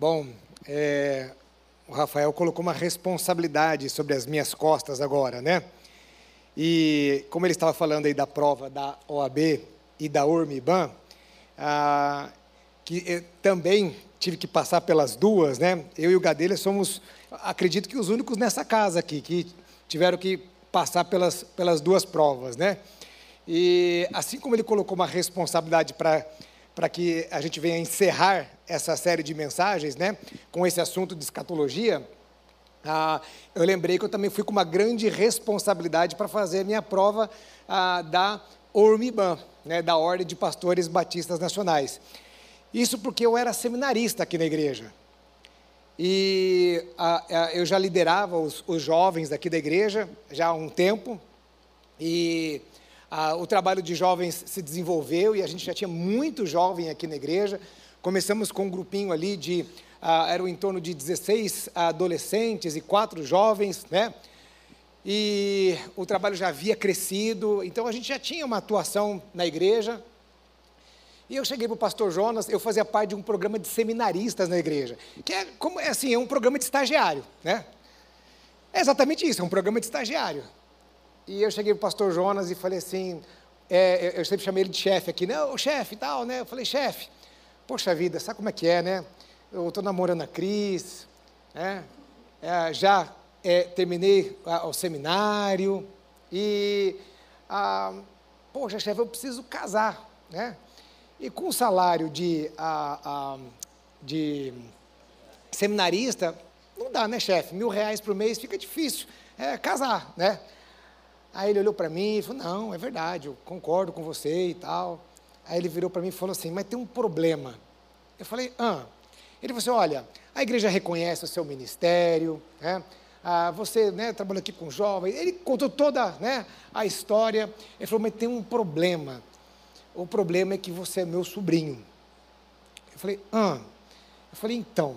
Bom, é, o Rafael colocou uma responsabilidade sobre as minhas costas agora, né? E como ele estava falando aí da prova da OAB e da URMIBAN, ah, que também tive que passar pelas duas, né? Eu e o Gadelha somos, acredito que os únicos nessa casa aqui que tiveram que passar pelas, pelas duas provas, né? E assim como ele colocou uma responsabilidade para para que a gente venha encerrar essa série de mensagens, né, com esse assunto de escatologia, ah, eu lembrei que eu também fui com uma grande responsabilidade para fazer a minha prova ah, da ORMIBAN, né, da Ordem de Pastores Batistas Nacionais. Isso porque eu era seminarista aqui na igreja. E ah, ah eu já liderava os, os jovens aqui da igreja já há um tempo. E ah, o trabalho de jovens se desenvolveu e a gente já tinha muito jovem aqui na igreja. Começamos com um grupinho ali de, ah, eram em torno de 16 adolescentes e quatro jovens, né? E o trabalho já havia crescido, então a gente já tinha uma atuação na igreja. E eu cheguei para o pastor Jonas, eu fazia parte de um programa de seminaristas na igreja, que é como é assim, é um programa de estagiário, né? É exatamente isso, é um programa de estagiário. E eu cheguei para o pastor Jonas e falei assim, é, eu sempre chamei ele de chefe aqui, né? O chefe e tal, né? Eu falei, chefe, poxa vida, sabe como é que é, né? Eu estou namorando a Cris, né? É, já é, terminei a, o seminário e, ah, poxa, chefe, eu preciso casar, né? E com o salário de, a, de seminarista, não dá, né, chefe? Mil reais por mês fica difícil é, casar, né? Aí ele olhou para mim e falou: Não, é verdade, eu concordo com você e tal. Aí ele virou para mim e falou assim: Mas tem um problema. Eu falei: Ah. Ele falou assim: Olha, a igreja reconhece o seu ministério, né? Ah, você né, trabalhou aqui com jovens. Ele contou toda né, a história. Ele falou: Mas tem um problema. O problema é que você é meu sobrinho. Eu falei: Ah. Eu falei: Então,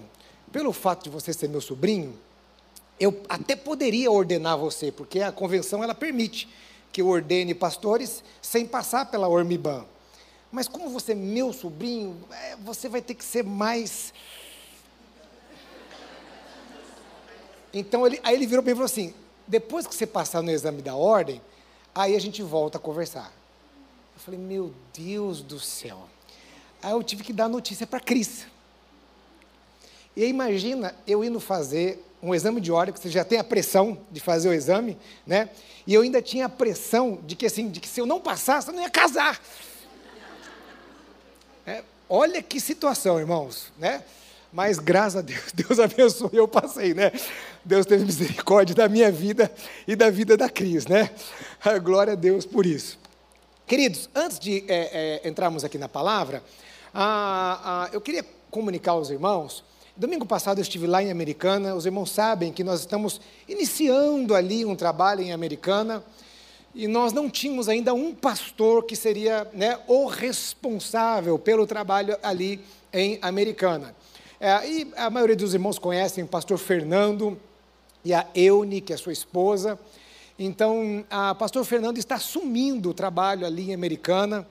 pelo fato de você ser meu sobrinho, eu até poderia ordenar você, porque a convenção ela permite que eu ordene pastores sem passar pela Ormiban. Mas como você é meu sobrinho, é, você vai ter que ser mais. Então ele, aí ele virou para mim e falou assim: depois que você passar no exame da ordem, aí a gente volta a conversar. Eu falei, meu Deus do céu. Aí eu tive que dar notícia para a Cris. E aí imagina eu indo fazer um exame de óleo, que você já tem a pressão de fazer o exame, né? E eu ainda tinha a pressão de que, assim, de que se eu não passasse, eu não ia casar. Olha que situação, irmãos, né? Mas graças a Deus, Deus abençoe, eu passei, né? Deus teve misericórdia da minha vida e da vida da Cris, né? Glória a Deus por isso. Queridos, antes de é, é, entrarmos aqui na palavra, ah, ah, eu queria comunicar aos irmãos Domingo passado eu estive lá em Americana, os irmãos sabem que nós estamos iniciando ali um trabalho em Americana e nós não tínhamos ainda um pastor que seria né, o responsável pelo trabalho ali em Americana. É, e a maioria dos irmãos conhecem o pastor Fernando e a Eune, que é sua esposa. Então, o pastor Fernando está assumindo o trabalho ali em Americana.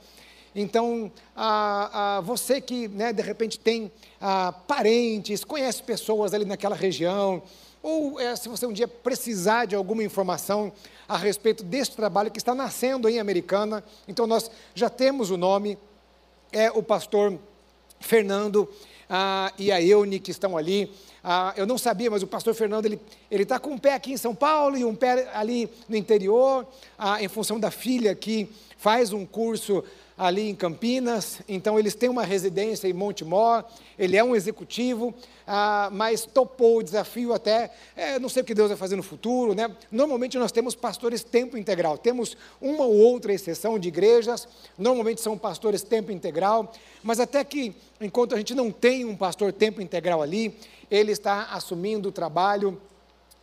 Então, a, a você que né, de repente tem a, parentes, conhece pessoas ali naquela região, ou é, se você um dia precisar de alguma informação a respeito desse trabalho que está nascendo em Americana, então nós já temos o nome, é o pastor Fernando ah, e a Eune que estão ali. Ah, eu não sabia, mas o pastor Fernando ele está com um pé aqui em São Paulo e um pé ali no interior, ah, em função da filha que faz um curso ali em Campinas, então eles têm uma residência em Montemor, ele é um executivo, ah, mas topou o desafio até, é, não sei o que Deus vai fazer no futuro, né? Normalmente nós temos pastores tempo integral, temos uma ou outra exceção de igrejas, normalmente são pastores tempo integral, mas até que, enquanto a gente não tem um pastor tempo integral ali, ele está assumindo o trabalho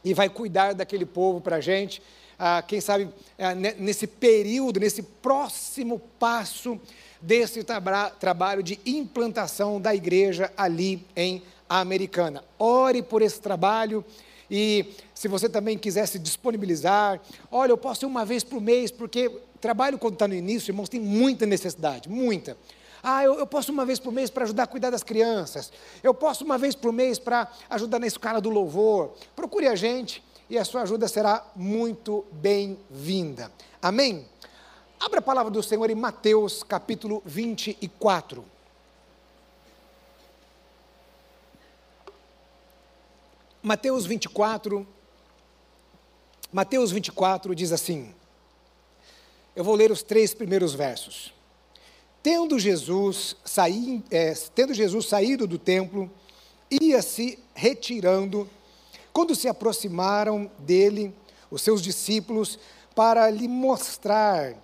e vai cuidar daquele povo para a gente, ah, quem sabe, ah, nesse período, nesse próximo passo desse tra trabalho de implantação da igreja ali em Americana. Ore por esse trabalho e se você também quiser se disponibilizar, olha, eu posso ir uma vez por mês, porque trabalho quando está no início, irmãos, tem muita necessidade, muita. Ah, eu, eu posso uma vez por mês para ajudar a cuidar das crianças. Eu posso uma vez por mês para ajudar na escala do louvor. Procure a gente e a sua ajuda será muito bem-vinda. Amém? Abra a palavra do Senhor em Mateus capítulo 24. Mateus 24, Mateus 24 diz assim: eu vou ler os três primeiros versos. Tendo Jesus, saí, é, tendo Jesus saído do templo, ia se retirando, quando se aproximaram dele, os seus discípulos, para lhe mostrar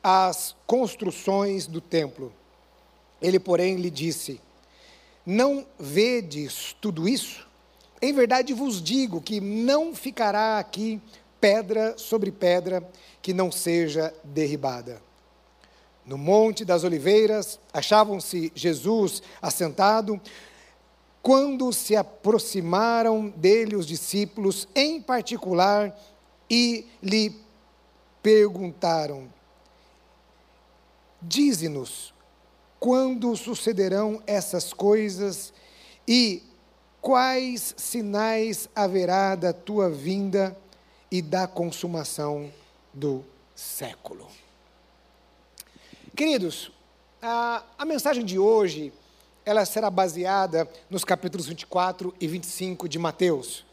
as construções do templo. Ele, porém, lhe disse: Não vedes tudo isso? Em verdade vos digo que não ficará aqui pedra sobre pedra que não seja derribada. No Monte das Oliveiras achavam-se Jesus assentado, quando se aproximaram dele os discípulos, em particular, e lhe perguntaram: Dize-nos quando sucederão essas coisas e quais sinais haverá da tua vinda e da consumação do século. Queridos, a, a mensagem de hoje, ela será baseada nos capítulos 24 e 25 de Mateus.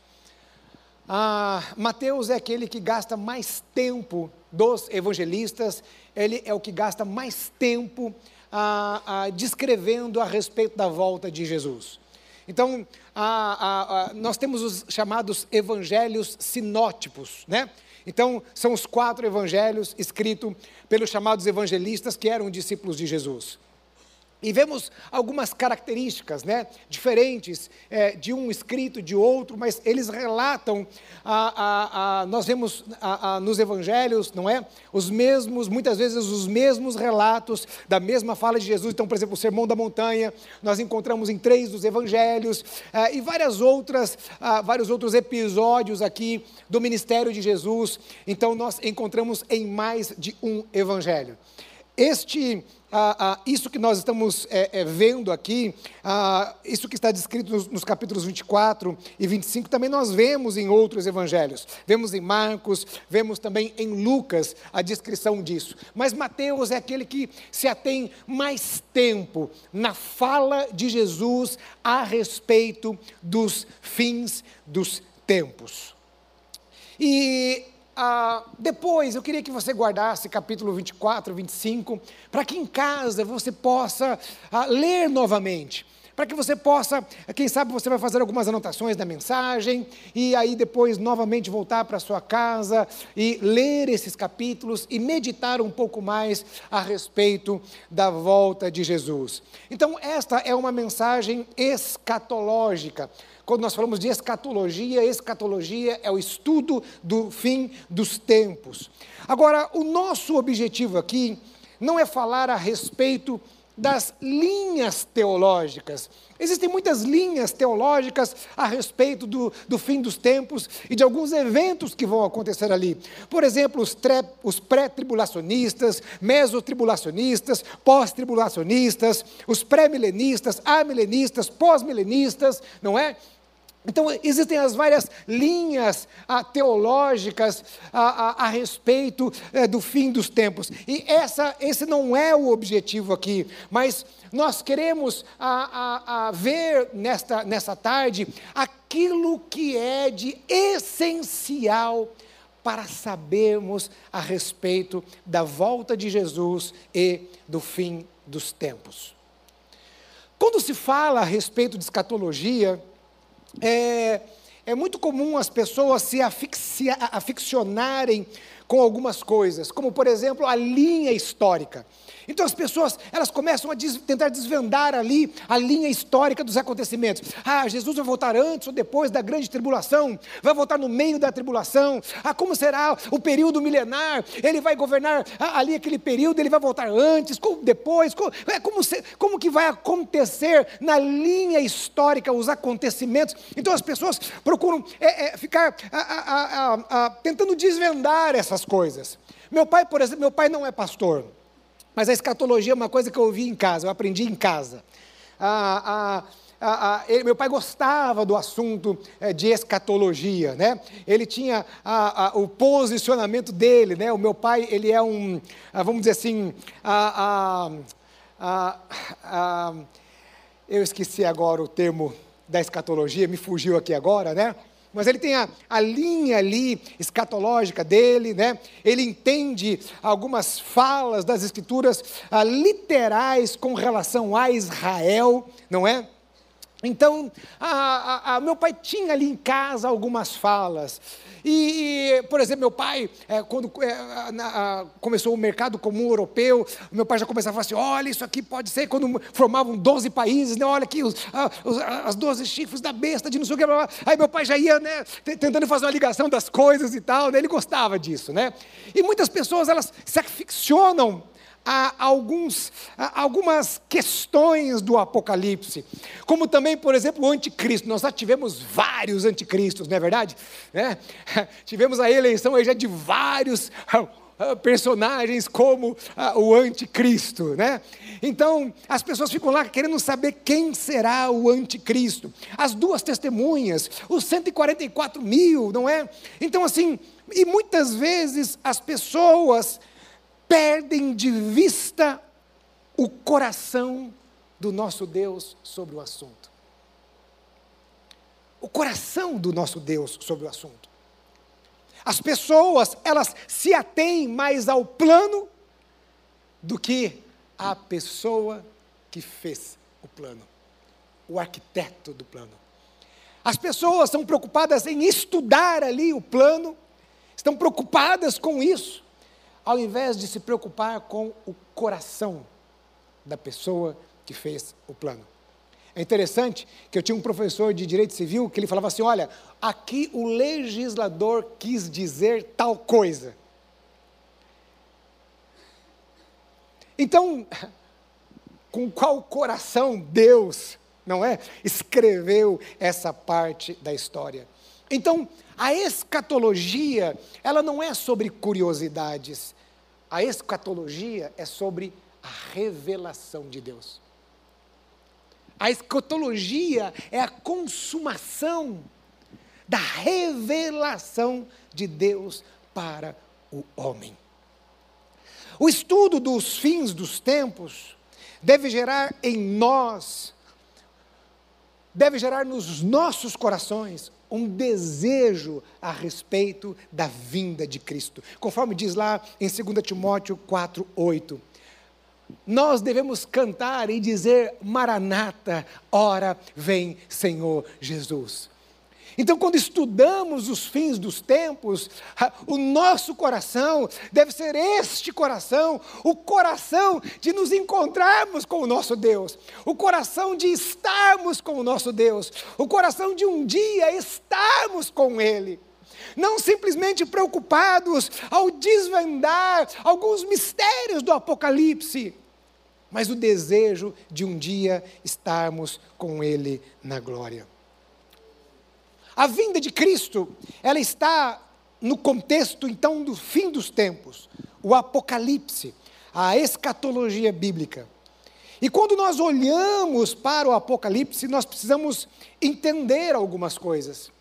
Ah, Mateus é aquele que gasta mais tempo dos evangelistas, ele é o que gasta mais tempo ah, ah, descrevendo a respeito da volta de Jesus. Então, nós temos os chamados evangelhos sinótipos, né? Então, são os quatro evangelhos escritos pelos chamados evangelistas que eram discípulos de Jesus. E vemos algumas características né, diferentes é, de um escrito de outro, mas eles relatam, a, a, a, nós vemos nos evangelhos, não é? Os mesmos, muitas vezes os mesmos relatos da mesma fala de Jesus. Então, por exemplo, o Sermão da Montanha, nós encontramos em três dos evangelhos, é, e várias outras, vários outros episódios aqui do ministério de Jesus. Então, nós encontramos em mais de um evangelho. Este ah, ah, isso que nós estamos é, é, vendo aqui, ah, isso que está descrito nos, nos, capítulos 24 e 25, também nós vemos em outros evangelhos. Vemos em Marcos, vemos também em Lucas a descrição disso. Mas Mateus é aquele que se atém mais tempo na fala de Jesus a respeito dos fins dos tempos. E ah, depois, eu queria que você guardasse capítulo 24, 25, para que em casa você possa ah, ler novamente. Para que você possa, quem sabe você vai fazer algumas anotações da mensagem, e aí depois novamente voltar para sua casa e ler esses capítulos e meditar um pouco mais a respeito da volta de Jesus. Então, esta é uma mensagem escatológica quando nós falamos de escatologia, escatologia é o estudo do fim dos tempos. Agora, o nosso objetivo aqui não é falar a respeito das linhas teológicas. Existem muitas linhas teológicas a respeito do, do fim dos tempos e de alguns eventos que vão acontecer ali. Por exemplo, os, os pré-tribulacionistas, mesotribulacionistas, pós-tribulacionistas, os pré-milenistas, amilenistas, pós-milenistas, não é? Então, existem as várias linhas ah, teológicas ah, ah, a respeito eh, do fim dos tempos. E essa, esse não é o objetivo aqui, mas nós queremos ver nesta, nessa tarde aquilo que é de essencial para sabermos a respeito da volta de Jesus e do fim dos tempos. Quando se fala a respeito de escatologia, é, é muito comum as pessoas se aficionarem com algumas coisas, como por exemplo a linha histórica. Então as pessoas, elas começam a des tentar desvendar ali a linha histórica dos acontecimentos. Ah, Jesus vai voltar antes ou depois da grande tribulação? Vai voltar no meio da tribulação? Ah, como será o período milenar? Ele vai governar ali aquele período, ele vai voltar antes, depois? Como, é, como, se, como que vai acontecer na linha histórica os acontecimentos? Então as pessoas procuram é, é, ficar a, a, a, tentando desvendar essas coisas. Meu pai, por exemplo, meu pai não é pastor. Mas a escatologia é uma coisa que eu ouvi em casa, eu aprendi em casa. Ele, meu pai gostava do assunto é, de escatologia, né? Ele tinha o posicionamento dele, né? O meu pai, ele é um, ah, vamos dizer assim, eu esqueci agora o termo da escatologia, me fugiu aqui agora, né? Mas ele tem a, a, linha ali escatológica dele, né? Ele entende algumas falas das escrituras ah, literais com relação a Israel, não é? Então, a, a, meu pai tinha ali em casa algumas falas. E, e por exemplo, meu pai, é, quando é, na, começou o mercado comum europeu, meu pai já começava a falar assim: olha, isso aqui pode ser quando formavam 12 países, né? olha aqui os, os, as 12 chifres da besta de não sei o que. Blá, blá. Aí meu pai já ia né, tentando fazer uma ligação das coisas e tal, né? ele gostava disso. Né? E muitas pessoas elas se aficionam a alguns, a algumas questões do Apocalipse, como também, por exemplo, o anticristo. Nós já tivemos vários anticristos, não é verdade? É? Tivemos a eleição aí já de vários ah, ah, personagens como ah, o anticristo, né? Então, as pessoas ficam lá querendo saber quem será o anticristo. As duas testemunhas, os 144 mil, não é? Então, assim, e muitas vezes as pessoas perdem de vista o coração do nosso Deus sobre o assunto. O coração do nosso Deus sobre o assunto. As pessoas, elas se atêm mais ao plano do que à pessoa que fez o plano, o arquiteto do plano. As pessoas são preocupadas em estudar ali o plano, estão preocupadas com isso, ao invés de se preocupar com o coração da pessoa que fez o plano. É interessante que eu tinha um professor de direito civil que ele falava assim: olha, aqui o legislador quis dizer tal coisa. Então, com qual coração Deus, não é, escreveu essa parte da história? Então, a escatologia, ela não é sobre curiosidades. A escatologia é sobre a revelação de Deus. A escatologia é a consumação da revelação de Deus para o homem. O estudo dos fins dos tempos deve gerar em nós, deve gerar nos nossos corações um desejo a respeito da vinda de Cristo. Conforme diz lá em 2 Timóteo 4, 8. Nós devemos cantar e dizer: Maranata, ora vem Senhor Jesus. Então, quando estudamos os fins dos tempos, o nosso coração deve ser este coração, o coração de nos encontrarmos com o nosso Deus, o coração de estarmos com o nosso Deus, o coração de um dia estarmos com Ele. Não simplesmente preocupados ao desvendar alguns mistérios do Apocalipse, mas o desejo de um dia estarmos com Ele na glória. A vinda de Cristo, ela está no contexto então do fim dos tempos, o Apocalipse, a escatologia bíblica. E quando nós olhamos para o Apocalipse, nós precisamos entender algumas coisas.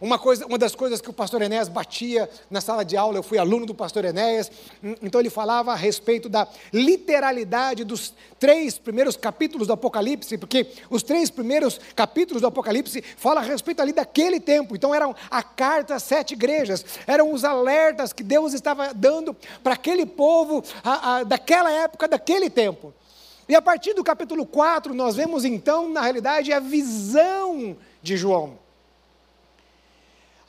Uma, coisa, uma das coisas que o pastor Enéas batia na sala de aula, eu fui aluno do pastor Enéas, hum, então ele falava a respeito da literalidade dos três primeiros capítulos do Apocalipse, porque os três primeiros capítulos do Apocalipse falam a respeito ali daquele tempo, então eram a carta às sete igrejas, eram os alertas que Deus estava dando para aquele povo a, a, daquela época, daquele tempo. E a partir do capítulo 4, nós vemos então, na realidade, a visão de João.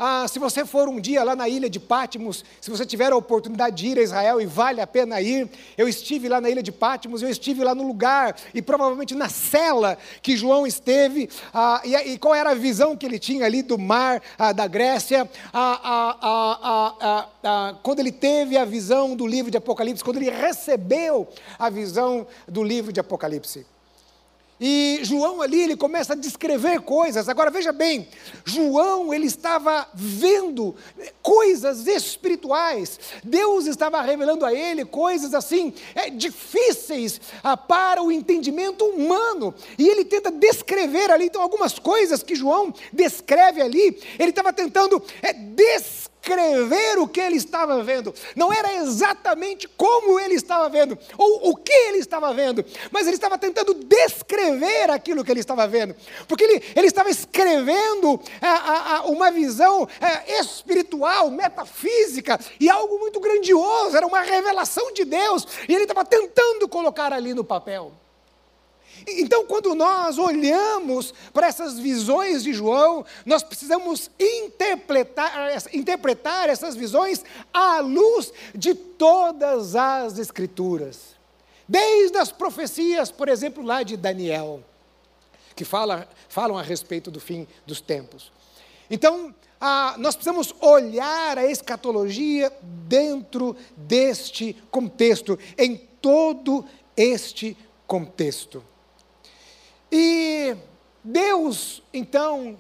Ah, se você for um dia lá na ilha de Pátimos, se você tiver a oportunidade de ir a Israel e vale a pena ir, eu estive lá na ilha de Pátimos, eu estive lá no lugar e provavelmente na cela que João esteve, ah, e, e, qual era a visão que ele tinha ali do mar ah, da Grécia, ah, ah, quando ele teve a visão do livro de Apocalipse, quando ele recebeu a visão do livro de Apocalipse. E João ali, ele começa a descrever coisas. Agora veja bem, João, ele estava vendo coisas espirituais. Deus estava revelando a ele coisas assim, é, difíceis ah, para o entendimento humano. E ele tenta descrever ali, então, algumas coisas que João descreve ali, ele estava tentando é, descrever descrever o que ele estava vendo. Não era exatamente como ele estava vendo, ou o que ele estava vendo, mas ele estava tentando descrever aquilo que ele estava vendo. Porque ele, ele estava escrevendo é, a, a uma visão é, espiritual, metafísica, e algo muito grandioso, era uma revelação de Deus, e ele estava tentando colocar ali no papel. Então, quando nós olhamos para essas visões de João, nós precisamos interpretar, interpretar essas visões à luz de todas as Escrituras. Desde as profecias, por exemplo, lá de Daniel, que fala, falam a respeito do fim dos tempos. Então, nós precisamos olhar a escatologia dentro deste contexto, em todo este contexto. E Deus, então,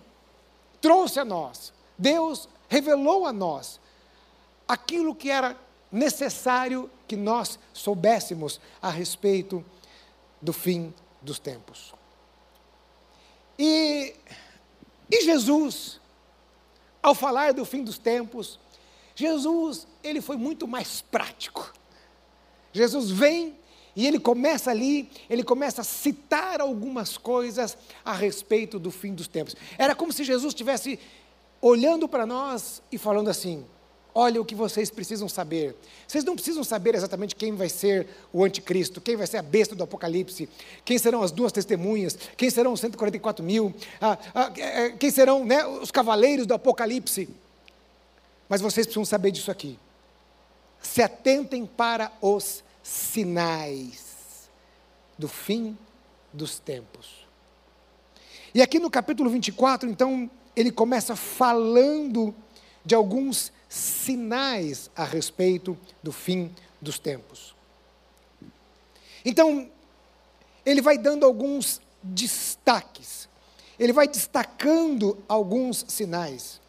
trouxe a nós, Deus revelou a nós aquilo que era necessário que nós soubéssemos a respeito do fim dos tempos. E, e Jesus, ao falar do fim dos tempos, Jesus, ele foi muito mais prático. Jesus vem e ele começa ali, ele começa a citar algumas coisas a respeito do fim dos tempos. Era como se Jesus estivesse olhando para nós e falando assim: Olha o que vocês precisam saber. Vocês não precisam saber exatamente quem vai ser o anticristo, quem vai ser a besta do Apocalipse, quem serão as duas testemunhas, quem serão os 144 mil, ah, ah, quem serão né, os cavaleiros do Apocalipse. Mas vocês precisam saber disso aqui. Se atentem para os sinais do fim dos tempos. E aqui no capítulo 24, então, ele começa falando de alguns sinais a respeito do fim dos tempos. Então, ele vai dando alguns destaques, ele vai destacando alguns sinais.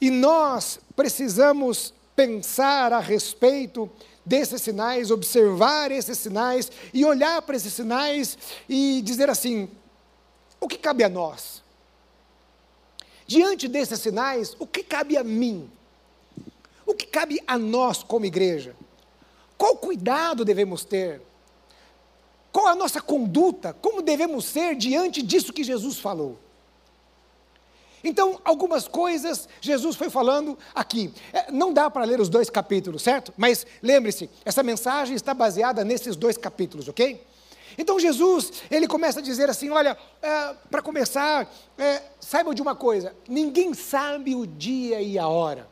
E nós precisamos pensar a respeito desses sinais, observar esses sinais e olhar para esses sinais e dizer assim: o que cabe a nós? Diante desses sinais, o que cabe a mim? O que cabe a nós como igreja? Qual cuidado devemos ter? Qual a nossa conduta? Como devemos ser diante disso que Jesus falou? Então, algumas coisas Jesus foi falando aqui. É, não dá para ler os dois capítulos, certo? Mas lembre-se, essa mensagem está baseada nesses dois capítulos, ok? Então Jesus, ele começa a dizer assim: olha, é, para começar, é, saibam de uma coisa: ninguém sabe o dia e a hora.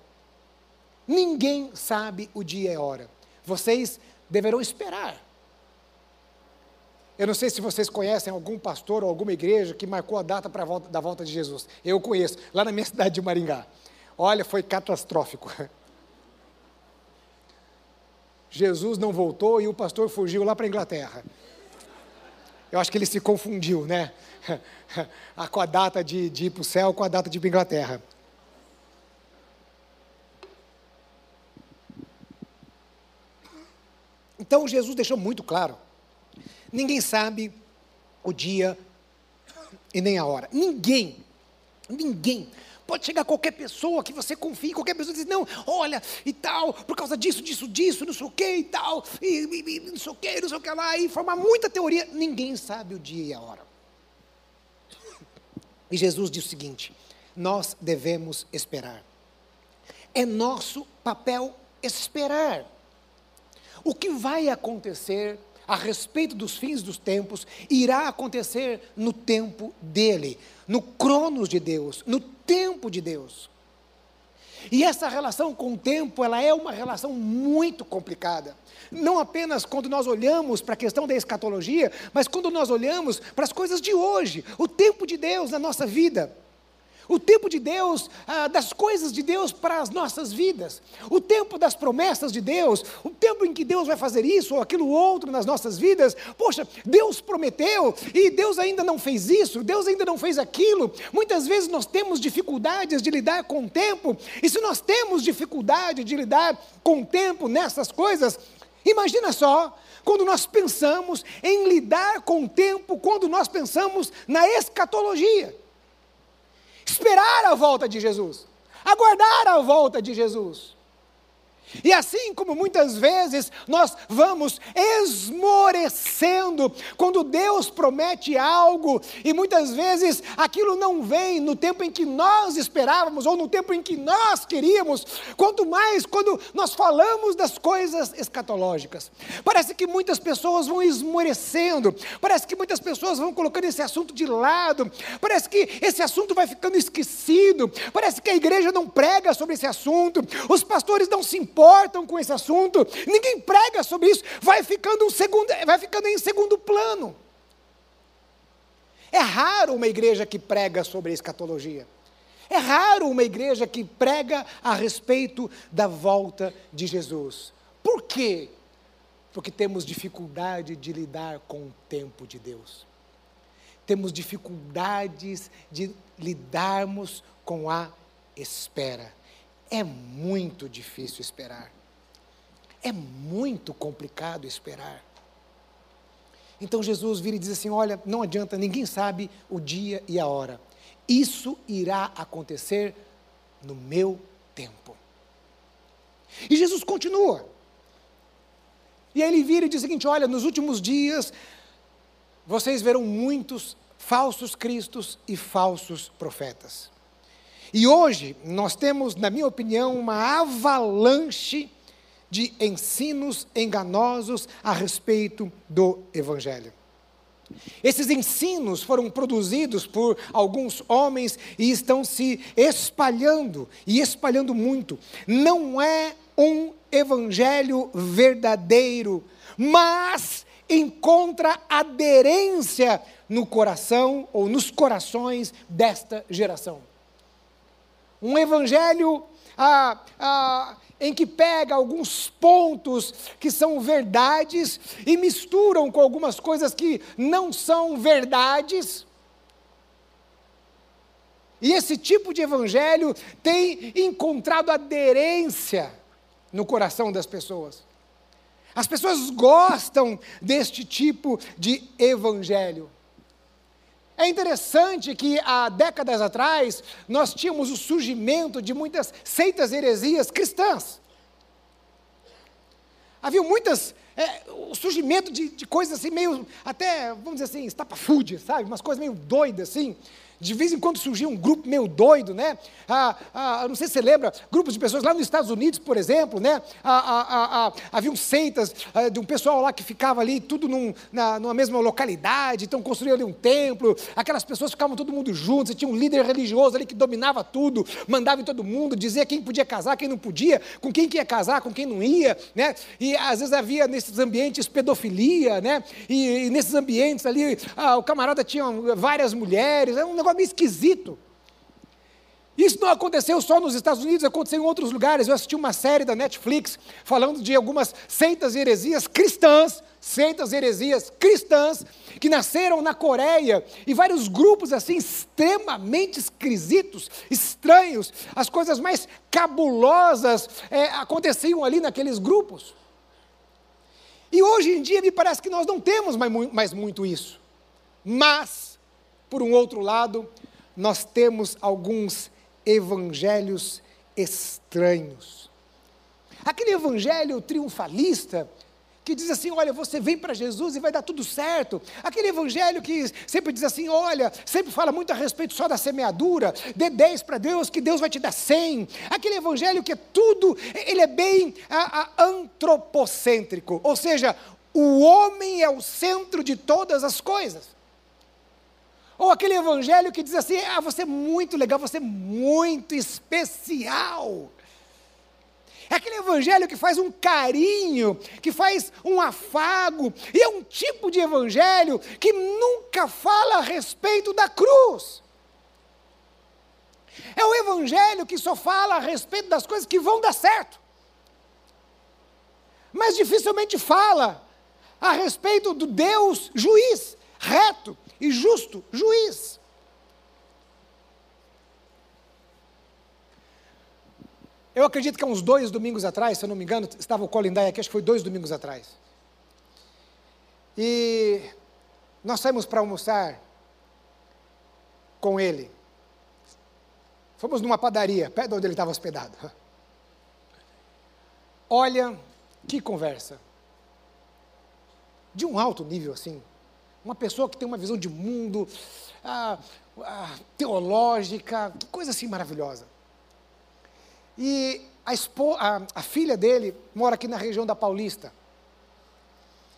Ninguém sabe o dia e a hora. Vocês deverão esperar. Eu não sei se vocês conhecem algum pastor ou alguma igreja que marcou a data para volta, da volta de Jesus. Eu conheço, lá na minha cidade de Maringá. Olha, foi catastrófico. Jesus não voltou e o pastor fugiu lá para a Inglaterra. Eu acho que ele se confundiu, né? com a data de, de ir para o céu com a data de ir para a Inglaterra. Então Jesus deixou muito claro Ninguém sabe o dia e nem a hora. Ninguém. Ninguém. Pode chegar qualquer pessoa que você confie, qualquer pessoa diz, não, olha, e tal, por causa disso, disso, disso, não sei o que e tal, e, e, e não sei o que, não sei o que lá, e formar muita teoria. Ninguém sabe o dia e a hora. E Jesus diz o seguinte: nós devemos esperar. É nosso papel esperar. O que vai acontecer a respeito dos fins dos tempos irá acontecer no tempo dele, no cronos de Deus, no tempo de Deus. E essa relação com o tempo, ela é uma relação muito complicada. Não apenas quando nós olhamos para a questão da escatologia, mas quando nós olhamos para as coisas de hoje, o tempo de Deus na nossa vida. O tempo de Deus, ah, das coisas de Deus para as nossas vidas, o tempo das promessas de Deus, o tempo em que Deus vai fazer isso ou aquilo outro nas nossas vidas. Poxa, Deus prometeu e Deus ainda não fez isso, Deus ainda não fez aquilo. Muitas vezes nós temos dificuldades de lidar com o tempo, e se nós temos dificuldade de lidar com o tempo nessas coisas, imagina só quando nós pensamos em lidar com o tempo, quando nós pensamos na escatologia. Esperar a volta de Jesus, aguardar a volta de Jesus. E assim como muitas vezes nós vamos esmorecendo quando Deus promete algo e muitas vezes aquilo não vem no tempo em que nós esperávamos ou no tempo em que nós queríamos, quanto mais quando nós falamos das coisas escatológicas. Parece que muitas pessoas vão esmorecendo, parece que muitas pessoas vão colocando esse assunto de lado, parece que esse assunto vai ficando esquecido, parece que a igreja não prega sobre esse assunto, os pastores não se importam com esse assunto, ninguém prega sobre isso, vai ficando, um segundo, vai ficando em segundo plano. É raro uma igreja que prega sobre a escatologia. É raro uma igreja que prega a respeito da volta de Jesus. Por quê? Porque temos dificuldade de lidar com o tempo de Deus. Temos dificuldades de lidarmos com a espera. É muito difícil esperar. É muito complicado esperar. Então Jesus vira e diz assim: Olha, não adianta, ninguém sabe o dia e a hora. Isso irá acontecer no meu tempo. E Jesus continua. E aí ele vira e diz o seguinte: Olha, nos últimos dias vocês verão muitos falsos cristos e falsos profetas. E hoje nós temos, na minha opinião, uma avalanche de ensinos enganosos a respeito do Evangelho. Esses ensinos foram produzidos por alguns homens e estão se espalhando, e espalhando muito. Não é um evangelho verdadeiro, mas encontra aderência no coração ou nos corações desta geração. Um evangelho ah, ah, em que pega alguns pontos que são verdades e misturam com algumas coisas que não são verdades. E esse tipo de evangelho tem encontrado aderência no coração das pessoas. As pessoas gostam deste tipo de evangelho. É interessante que há décadas atrás nós tínhamos o surgimento de muitas seitas heresias cristãs. Havia muitas, é, o surgimento de, de, coisas assim meio, até, vamos dizer assim, estapafúdia, sabe? Umas coisas meio doidas assim. De vez em quando surgia um grupo meio doido, né? Ah, ah, não sei se você lembra, grupos de pessoas lá nos Estados Unidos, por exemplo, né? Ah, ah, ah, ah haviam seitas de um pessoal lá que ficava ali tudo num, na, numa mesma localidade, então construíam ali um templo, aquelas pessoas ficavam todo mundo juntos, e tinha um líder religioso ali que dominava tudo, mandava em todo mundo, dizia quem podia casar, quem não podia, com quem que ia casar, com quem não ia, né? E às vezes havia nesses ambientes pedofilia, né? E, e nesses ambientes ali, o camarada tinha várias mulheres, é um negócio meio esquisito. Isso não aconteceu só nos Estados Unidos, aconteceu em outros lugares. Eu assisti uma série da Netflix falando de algumas seitas e heresias cristãs, seitas e heresias cristãs, que nasceram na Coreia, e vários grupos assim extremamente esquisitos, estranhos, as coisas mais cabulosas é, aconteciam ali naqueles grupos. E hoje em dia me parece que nós não temos mais, mais muito isso. Mas por um outro lado, nós temos alguns evangelhos estranhos. Aquele evangelho triunfalista, que diz assim: olha, você vem para Jesus e vai dar tudo certo. Aquele evangelho que sempre diz assim: olha, sempre fala muito a respeito só da semeadura, dê 10 para Deus, que Deus vai te dar 100. Aquele evangelho que é tudo, ele é bem a, a, antropocêntrico, ou seja, o homem é o centro de todas as coisas. Ou aquele evangelho que diz assim: ah, você é muito legal, você é muito especial. É aquele evangelho que faz um carinho, que faz um afago, e é um tipo de evangelho que nunca fala a respeito da cruz. evangelho que só fala a respeito das coisas que vão dar certo. Mas dificilmente fala a respeito do Deus juiz, reto e justo juiz. Eu acredito que há uns dois domingos atrás, se eu não me engano, estava o Colin aqui, acho que foi dois domingos atrás. E nós saímos para almoçar com ele. Fomos numa padaria, perto de onde ele estava hospedado. Olha que conversa. De um alto nível assim. Uma pessoa que tem uma visão de mundo ah, ah, teológica, que coisa assim maravilhosa. E a, expo, a, a filha dele mora aqui na região da Paulista.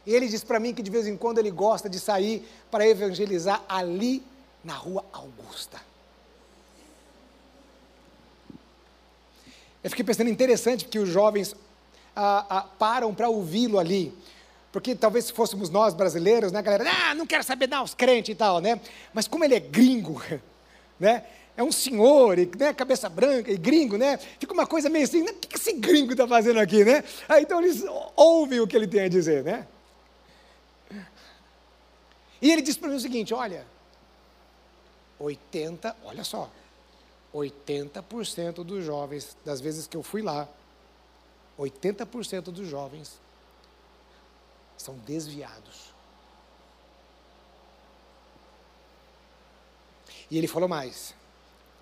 E ele diz para mim que de vez em quando ele gosta de sair para evangelizar ali na rua Augusta. Eu fiquei pensando interessante porque os jovens ah, ah, param para ouvi-lo ali. Porque talvez se fôssemos nós brasileiros, né, galera, ah, não quero saber não, os crentes e tal, né? Mas como ele é gringo, né? é um senhor, e, né, cabeça branca, e gringo, né? Fica uma coisa meio assim, o que esse gringo está fazendo aqui, né? Aí, então eles ouvem o que ele tem a dizer, né? E ele diz para mim o seguinte: olha, 80, olha só, 80% dos jovens, das vezes que eu fui lá, 80% dos jovens são desviados. E ele falou mais: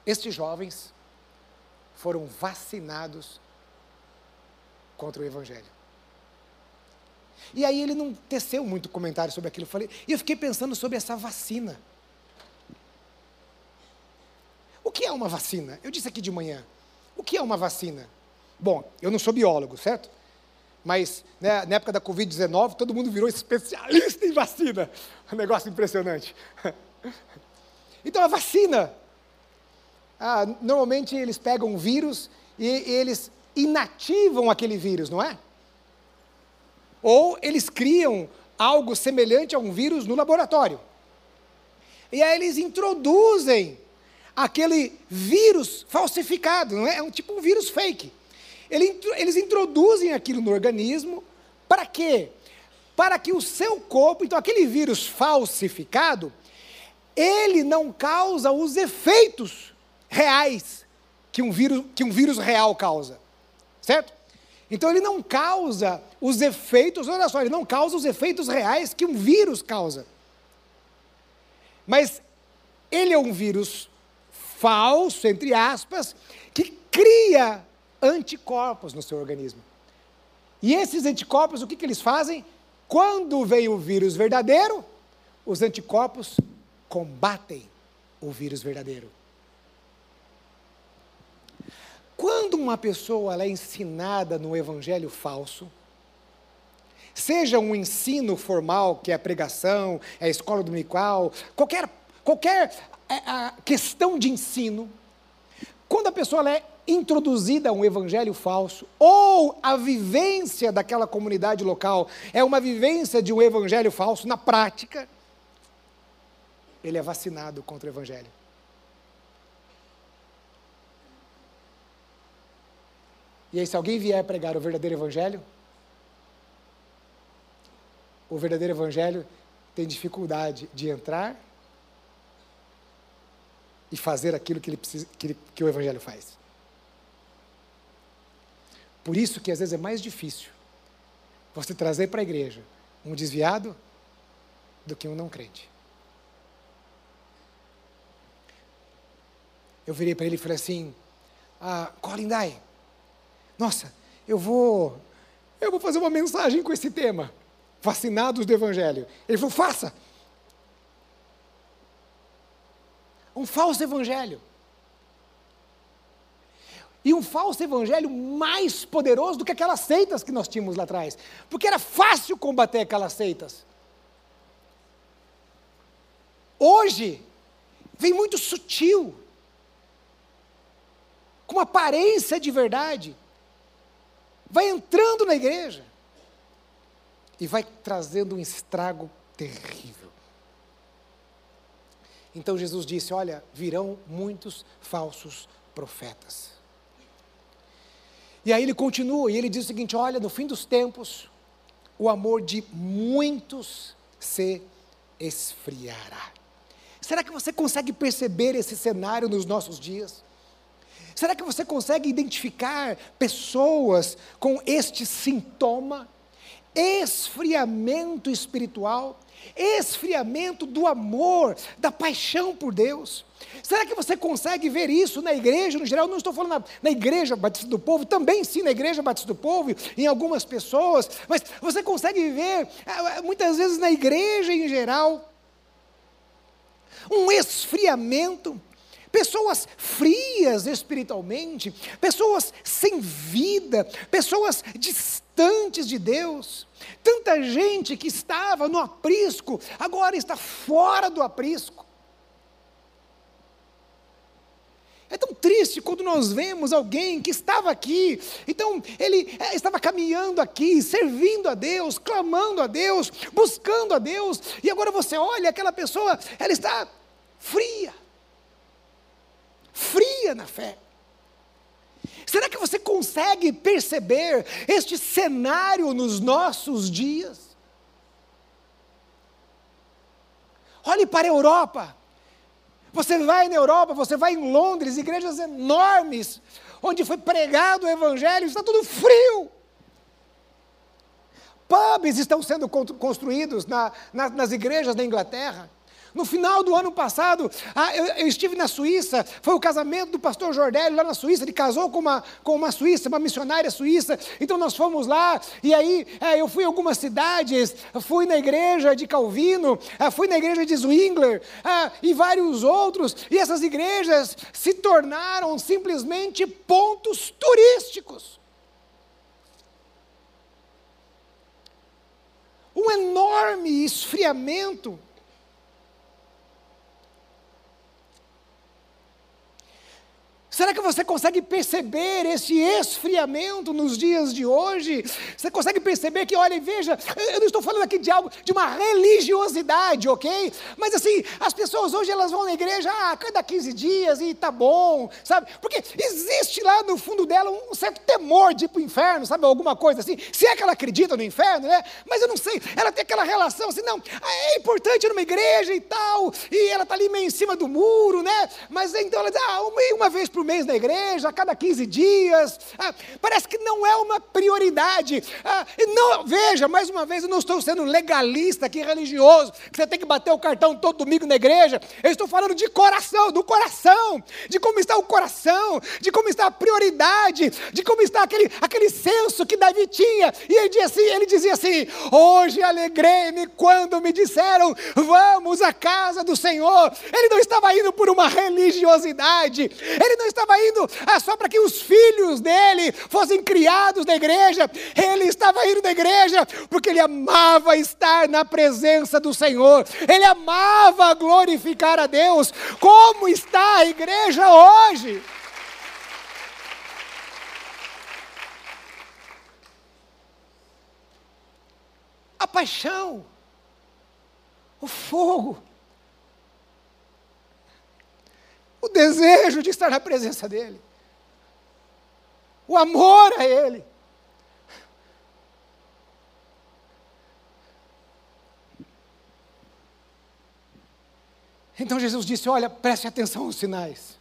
estes jovens foram vacinados contra o Evangelho. E aí ele não teceu muito comentário sobre aquilo. Eu falei, e eu fiquei pensando sobre essa vacina. O que é uma vacina? Eu disse aqui de manhã. O que é uma vacina? Bom, eu não sou biólogo, certo? Mas né, na época da Covid-19, todo mundo virou especialista em vacina. Um negócio impressionante. Então a vacina ah, normalmente eles pegam um vírus e, eles inativam aquele vírus, não é? Ou eles criam algo semelhante a um vírus no laboratório. E aí eles introduzem aquele vírus falsificado, não é? É um tipo um vírus fake. Eles introduzem aquilo no organismo para quê? Para que o seu corpo, então aquele vírus falsificado, ele não causa os efeitos reais que um vírus, que um vírus real causa. Certo? Então ele não causa os efeitos, olha só, ele não causa os efeitos reais que um vírus causa. Mas ele é um vírus falso, entre aspas, que cria anticorpos no seu organismo. E esses anticorpos, o que, que eles fazem? Quando vem o vírus verdadeiro, os anticorpos combatem o vírus verdadeiro. Quando uma pessoa é ensinada no evangelho falso, seja um ensino formal, que é a pregação, é a escola dominical, qualquer, qualquer é, questão de ensino, quando a pessoa é introduzida um evangelho falso, ou a vivência daquela comunidade local é uma vivência de um evangelho falso na prática, ele é vacinado contra o evangelho. E aí, se alguém vier pregar o verdadeiro evangelho, o verdadeiro evangelho tem dificuldade de entrar e fazer aquilo que, precisa, que, ele, que o evangelho faz. Por isso que às vezes é mais difícil você trazer para a igreja um desviado do que um não crente. Eu virei para ele e falei assim: ah, Colin Dye, nossa, eu vou, eu vou fazer uma mensagem com esse tema, fascinados do Evangelho. Ele falou, faça. Um falso evangelho. E um falso evangelho mais poderoso do que aquelas seitas que nós tínhamos lá atrás. Porque era fácil combater aquelas seitas. Hoje, vem muito sutil, com aparência de verdade vai entrando na igreja e vai trazendo um estrago terrível. Então Jesus disse: Olha, virão muitos falsos profetas. E aí ele continua e ele diz o seguinte: Olha, no fim dos tempos, o amor de muitos se esfriará. Será que você consegue perceber esse cenário nos nossos dias? Será que você consegue identificar pessoas com este sintoma? Esfriamento espiritual, esfriamento do amor, da paixão por Deus. Será que você consegue ver isso na igreja no geral? Não estou falando na, na, igreja Batista do Povo, também sim na igreja Batista do Povo, em algumas pessoas, mas você consegue ver, é, é, muitas vezes na igreja em geral, um esfriamento, pessoas frias espiritualmente, pessoas sem vida, pessoas distantes de Deus. Tanta gente que estava no aprisco, agora está fora do aprisco. É tão triste quando nós vemos alguém que estava aqui, então ele é, estava caminhando aqui, servindo a Deus, clamando a Deus, buscando a Deus, e agora você olha aquela pessoa, ela está fria fria na fé. Será que você consegue perceber este cenário nos nossos dias? Olhe para a Europa. Você vai na Europa, você vai em Londres, igrejas enormes, onde foi pregado o Evangelho, está tudo frio. Pubs estão sendo construídos na, na, nas igrejas da Inglaterra. No final do ano passado, eu, estive na Suíça, foi o casamento do pastor Jordélio lá na Suíça, ele casou com uma, com uma suíça, uma missionária suíça, então nós fomos lá, e aí é, eu fui em algumas cidades, fui na igreja de Calvino, ah, fui na igreja de Zwingler, ah, e vários outros, e essas igrejas se tornaram simplesmente pontos turísticos. um enorme esfriamento Será que você consegue perceber esse esfriamento nos dias de hoje? Você consegue perceber que, olha, veja, eu não estou falando aqui de algo, de uma religiosidade, ok? Mas assim, as pessoas hoje elas vão na igreja ah, cada 15 dias e tá bom, sabe? Porque existe lá no fundo dela um certo temor de ir para o inferno, sabe? Alguma coisa assim. Se é que ela acredita no inferno, né? Mas eu não sei, ela tem aquela relação assim, não, é importante ir numa igreja e tal, e ela está ali meio em cima do muro, né? Mas então ela diz, ah, uma, uma vez por mês na igreja, a cada 15 dias. Ah, parece que não é uma prioridade. Ah, não, veja, mais uma vez, eu não estou sendo legalista aqui, religioso, que você tem que bater o cartão todo domingo na igreja. Eu estou falando de coração, do coração, de como está o coração, de como está a prioridade, de como está aquele, aquele senso que Davi tinha. E ele dizia assim, ele dizia assim: Hoje alegrei-me quando me disseram, vamos à casa do Senhor. Ele não estava indo por uma religiosidade, ele não estava indo ah, só para que os filhos dele fossem criados na igreja, ele estava indo na igreja porque ele amava estar na presença do Senhor, ele amava glorificar a Deus. Como está a igreja hoje? A paixão, o fogo, o desejo de estar na presença dEle, o amor a Ele. Então Jesus disse: Olha, preste atenção aos sinais.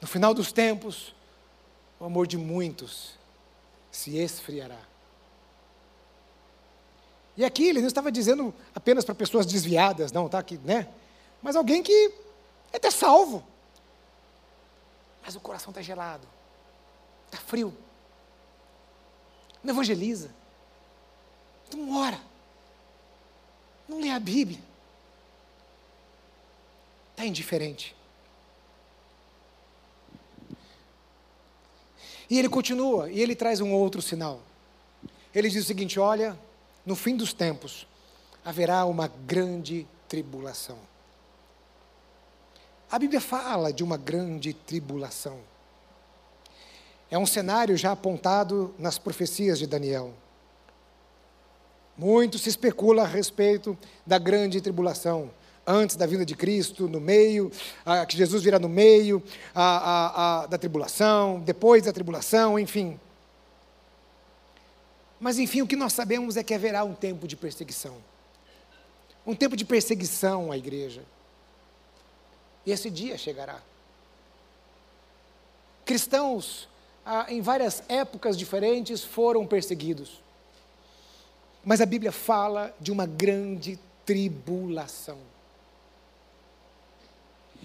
No final dos tempos, o amor de muitos se esfriará. E aqui ele não estava dizendo apenas para pessoas desviadas, não, tá aqui, né? Mas alguém que é até salvo. Mas o coração está gelado, está frio. Não evangeliza. Não ora. Não lê a Bíblia. Está indiferente. E ele continua, e ele traz um outro sinal. Ele diz o seguinte: olha, no fim dos tempos haverá uma grande tribulação. A Bíblia fala de uma grande tribulação. É um cenário já apontado nas profecias de Daniel. Muito se especula a respeito da grande tribulação. antes da vinda de Cristo, no meio, ah, que Jesus virá no meio ah, ah, da tribulação, depois da tribulação, enfim. Mas enfim, o que nós sabemos é que haverá um tempo de perseguição. Um tempo de perseguição à igreja. E esse dia chegará. Cristãos, ah, em várias épocas diferentes, foram perseguidos. Mas a Bíblia fala de uma grande tribulação.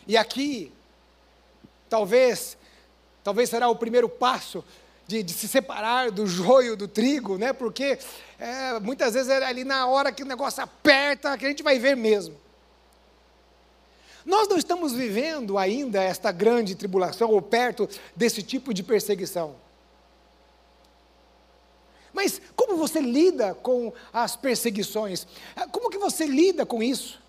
E aqui, talvez, talvez será o primeiro passo de, de, se separar do joio do trigo, né? Porque é, muitas vezes é ali na hora que o negócio aperta que a gente vai ver mesmo. Nós não estamos vivendo ainda esta grande tribulação ou perto desse tipo de perseguição. Mas como você lida com as perseguições? Como que você lida com isso?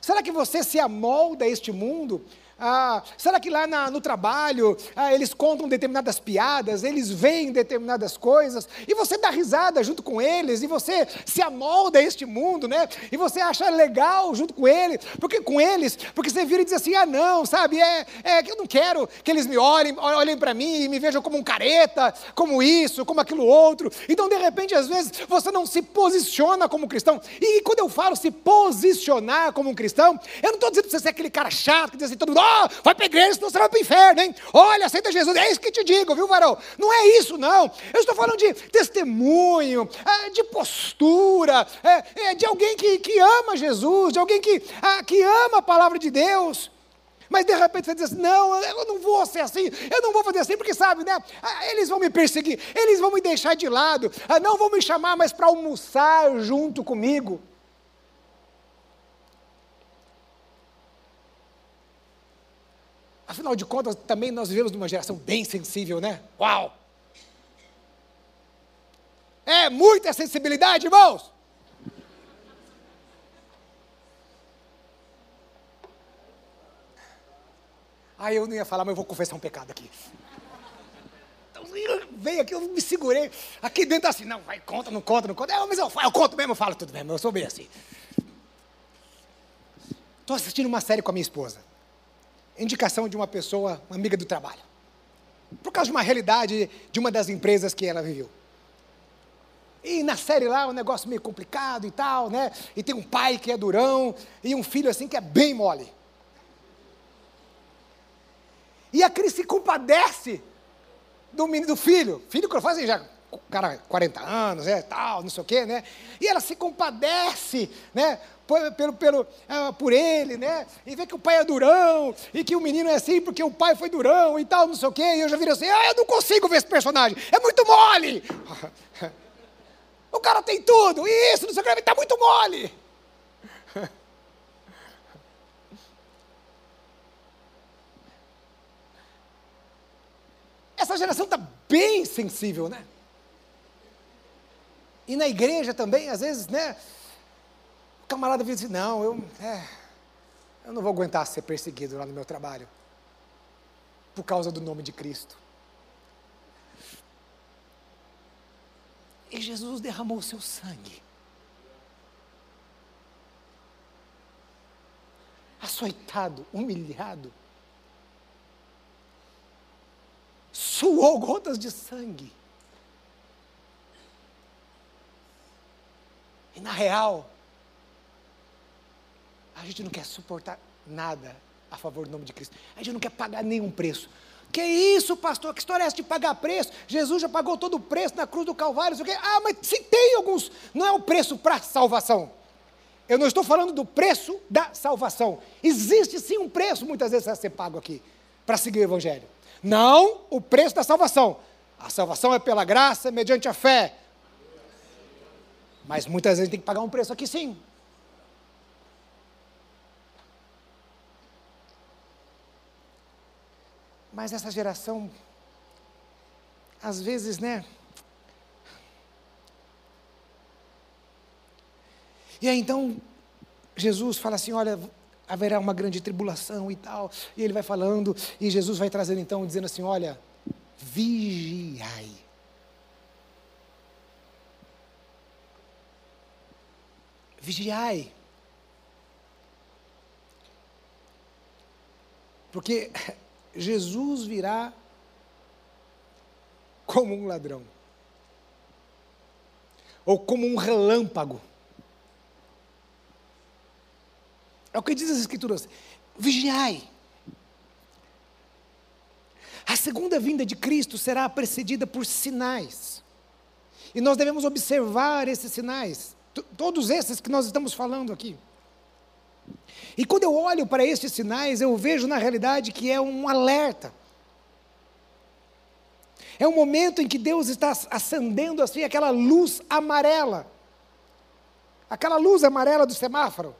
Será que você se amolda a este mundo? Ah, será que lá na, no trabalho ah, eles contam determinadas piadas, eles veem determinadas coisas, e você dá risada junto com eles, e você se amolda a este mundo, né? E você acha legal junto com ele, porque com eles, porque você vira e diz assim: ah, não, sabe, é, é que eu não quero que eles me olhem, olhem para mim e me vejam como um careta, como isso, como aquilo outro. Então, de repente, às vezes, você não se posiciona como cristão. E quando eu falo se posicionar como um cristão, eu não estou dizendo para você ser aquele cara chato que diz assim, todo mundo, oh, vai para a igreja, senão você vai para o inferno, hein? Olha, aceita Jesus. É isso que te digo, viu, varão? Não é isso, não. Eu estou falando de testemunho, é, de postura, é, é, de alguém que, que ama Jesus, de alguém que, ah, que ama a palavra de Deus. Mas de repente você diz assim, não, eu não vou ser assim, eu não vou fazer assim, porque sabe, né? Ah, eles vão me perseguir, eles vão me deixar de lado, ah, não vão me chamar mais para almoçar junto comigo. Afinal de contas, também nós vivemos numa geração bem sensível, né? Uau! É muita sensibilidade, irmãos! Ah, eu não ia falar, mas eu vou confessar um pecado aqui. Então, veio aqui, eu me segurei. Aqui dentro assim, não, vai, conta, não conta, não conta. É, mas eu, eu conto mesmo, eu falo tudo mesmo, eu sou bem assim. Estou assistindo uma série com a minha esposa indicação de uma pessoa, uma amiga do trabalho. Por causa de uma realidade de uma das empresas que ela viveu. E na série lá, um negócio meio complicado e tal, né? E tem um pai que é durão e um filho assim que é bem mole. E a Cris se compadece do menino, do filho. Filho que faz já cara 40 anos, é, tal, não sei o quê, né? E ela se compadece, né? pelo, pelo, uh, por ele, né? E vê que o pai é durão, e que o menino é assim porque o pai foi durão e tal, não sei o quê. E eu já virei assim, ah, eu não consigo ver esse personagem, é muito mole. o cara tem tudo, isso, não sei o que, está muito mole. Essa geração está bem sensível, né? E na igreja também, às vezes, né? O camarada vira assim, não, eu, é, eu não vou aguentar ser perseguido lá no meu trabalho. Por causa do nome de Cristo. E Jesus derramou o seu sangue. Açoitado, humilhado. Suou gotas de sangue. E na real, a gente não quer suportar nada a favor do nome de Cristo. A gente não quer pagar nenhum preço. Que isso, pastor? Que história é essa de pagar preço? Jesus já pagou todo o preço na cruz do Calvário. Ah, mas se tem alguns, não é o preço para salvação. Eu não estou falando do preço da salvação. Existe sim um preço, muitas vezes, a ser pago aqui, para seguir o Evangelho. Não o preço da salvação. A salvação é pela graça, mediante a fé. Mas muitas vezes tem que pagar um preço aqui sim. Mas essa geração, às vezes, né? E aí então, Jesus fala assim: olha, haverá uma grande tribulação e tal. E ele vai falando, e Jesus vai trazendo então, dizendo assim: olha, vigiai. Vigiai. Porque Jesus virá como um ladrão, ou como um relâmpago. É o que diz as Escrituras: vigiai. A segunda vinda de Cristo será precedida por sinais. E nós devemos observar esses sinais, todos esses que nós estamos falando aqui. E quando eu olho para esses sinais, eu vejo na realidade que é um alerta. É um momento em que Deus está acendendo assim aquela luz amarela. Aquela luz amarela do semáforo.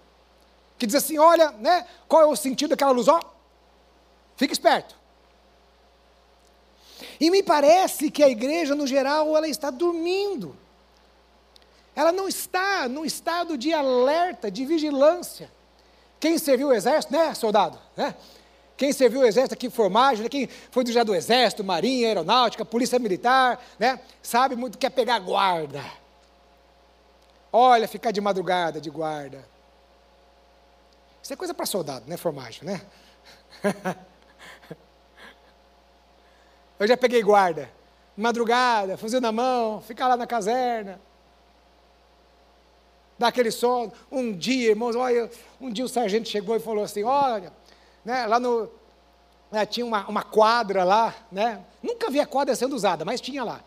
Que diz assim: olha, né? Qual é o sentido daquela luz? Ó, fica esperto. E me parece que a igreja, no geral, ela está dormindo. Ela não está num estado de alerta, de vigilância. Quem serviu o exército, né, soldado? Né? Quem serviu o exército aqui, formagem, né? quem foi já do exército, marinha, aeronáutica, polícia militar, né? Sabe muito que é pegar guarda. Olha, ficar de madrugada de guarda. Isso é coisa para soldado, né, formagem, né? Eu já peguei guarda. Madrugada, fuzil na mão, ficar lá na caserna. Dar aquele sono. Um dia, irmãos, olha, um dia o sargento chegou e falou assim: olha, né, lá no. Né, tinha uma, uma quadra lá, né? Nunca vi a quadra sendo usada, mas tinha lá.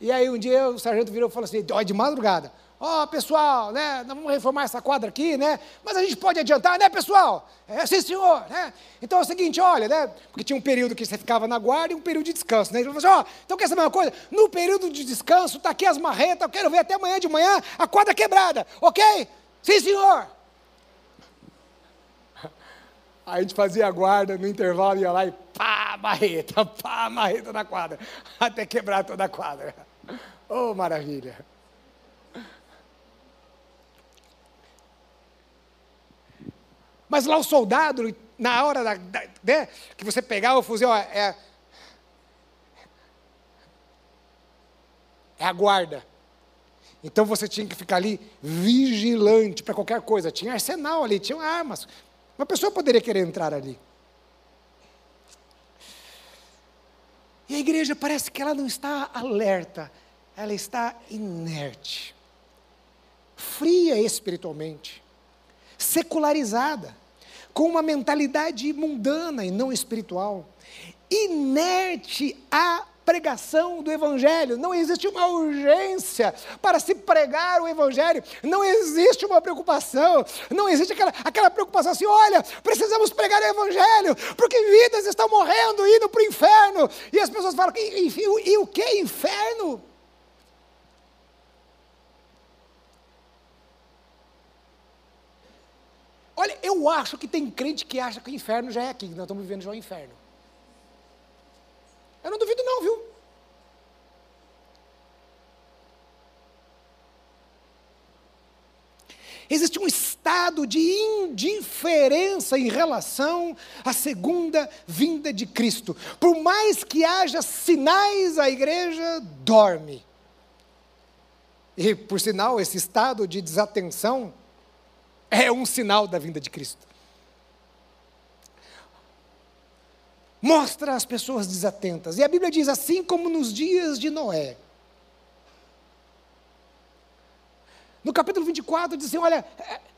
E aí um dia o sargento virou e falou assim: olha, de madrugada, Ó, oh, pessoal, né, nós vamos reformar essa quadra aqui, né? Mas a gente pode adiantar, né, pessoal? É, sim, senhor, né? Então é o seguinte, olha, né? Porque tinha um período que você ficava na guarda e um período de descanso, né? Assim, ó, oh, então quer saber uma coisa? No período de descanso, tá aqui as marretas, eu quero ver até amanhã de manhã a quadra quebrada, ok? Sim, senhor. Aí a gente fazia a guarda no intervalo, ia lá e pá, marreta, pá, marreta na quadra, até quebrar toda a quadra. Oh, maravilha. Mas lá o soldado, na hora da, da, né, que você pegava o fuzil, ó, é, é a guarda. Então você tinha que ficar ali vigilante para qualquer coisa. Tinha arsenal ali, tinha armas. Uma pessoa poderia querer entrar ali. E a igreja parece que ela não está alerta, ela está inerte, fria espiritualmente secularizada, com uma mentalidade mundana e não espiritual, inerte à pregação do Evangelho. Não existe uma urgência para se pregar o Evangelho. Não existe uma preocupação. Não existe aquela, aquela preocupação assim: olha, precisamos pregar o Evangelho, porque vidas estão morrendo, indo para o inferno. E as pessoas falam: e, e, e o que inferno? Olha, eu acho que tem crente que acha que o inferno já é aqui, que nós estamos vivendo já o inferno. Eu não duvido não, viu? Existe um estado de indiferença em relação à segunda vinda de Cristo. Por mais que haja sinais, a igreja dorme. E, por sinal, esse estado de desatenção é um sinal da vinda de Cristo. Mostra as pessoas desatentas. E a Bíblia diz assim como nos dias de Noé. No capítulo 24 diz assim: olha,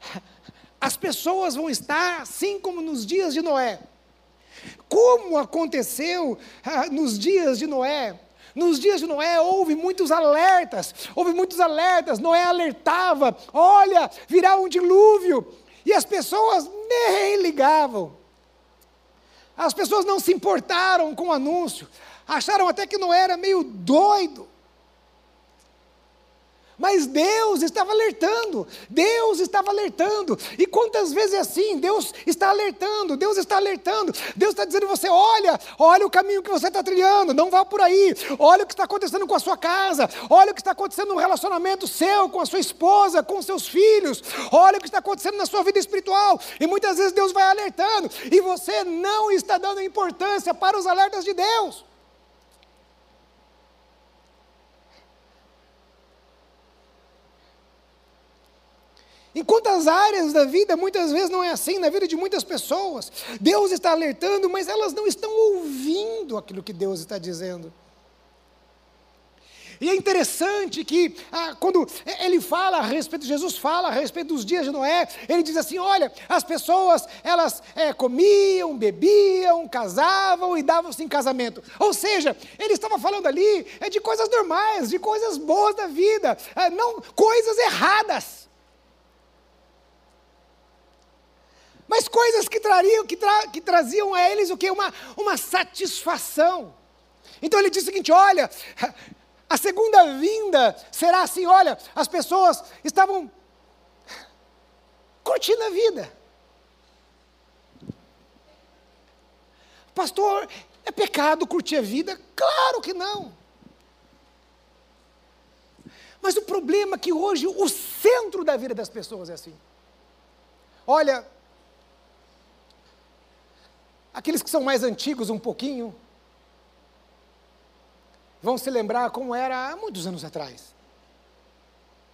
as pessoas vão estar assim como nos dias de Noé. Como aconteceu ah, nos dias de Noé? Nos dias de Noé houve muitos alertas, houve muitos alertas. Noé alertava: olha, virá um dilúvio. E as pessoas nem ligavam. As pessoas não se importaram com o anúncio, acharam até que Noé era meio doido. Mas Deus estava alertando, Deus estava alertando. E quantas vezes é assim? Deus está alertando, Deus está alertando. Deus está dizendo você: olha, olha o caminho que você está trilhando, não vá por aí. Olha o que está acontecendo com a sua casa, olha o que está acontecendo no relacionamento seu, com a sua esposa, com seus filhos. Olha o que está acontecendo na sua vida espiritual. E muitas vezes Deus vai alertando, e você não está dando importância para os alertas de Deus. Em quantas áreas da vida, muitas vezes não é assim, na vida de muitas pessoas. Deus está alertando, mas elas não estão ouvindo aquilo que Deus está dizendo. E é interessante que ah, quando ele fala a respeito, Jesus fala a respeito dos dias de Noé, ele diz assim: olha, as pessoas elas é, comiam, bebiam, casavam e davam-se em casamento. Ou seja, ele estava falando ali é, de coisas normais, de coisas boas da vida, é, não coisas erradas. Mas coisas que, trariam, que, tra, que traziam a eles o que? Uma, uma satisfação. Então ele diz o seguinte: olha, a segunda vinda será assim: olha, as pessoas estavam curtindo a vida. Pastor, é pecado curtir a vida? Claro que não. Mas o problema é que hoje o centro da vida das pessoas é assim. Olha, aqueles que são mais antigos um pouquinho, vão se lembrar como era há muitos anos atrás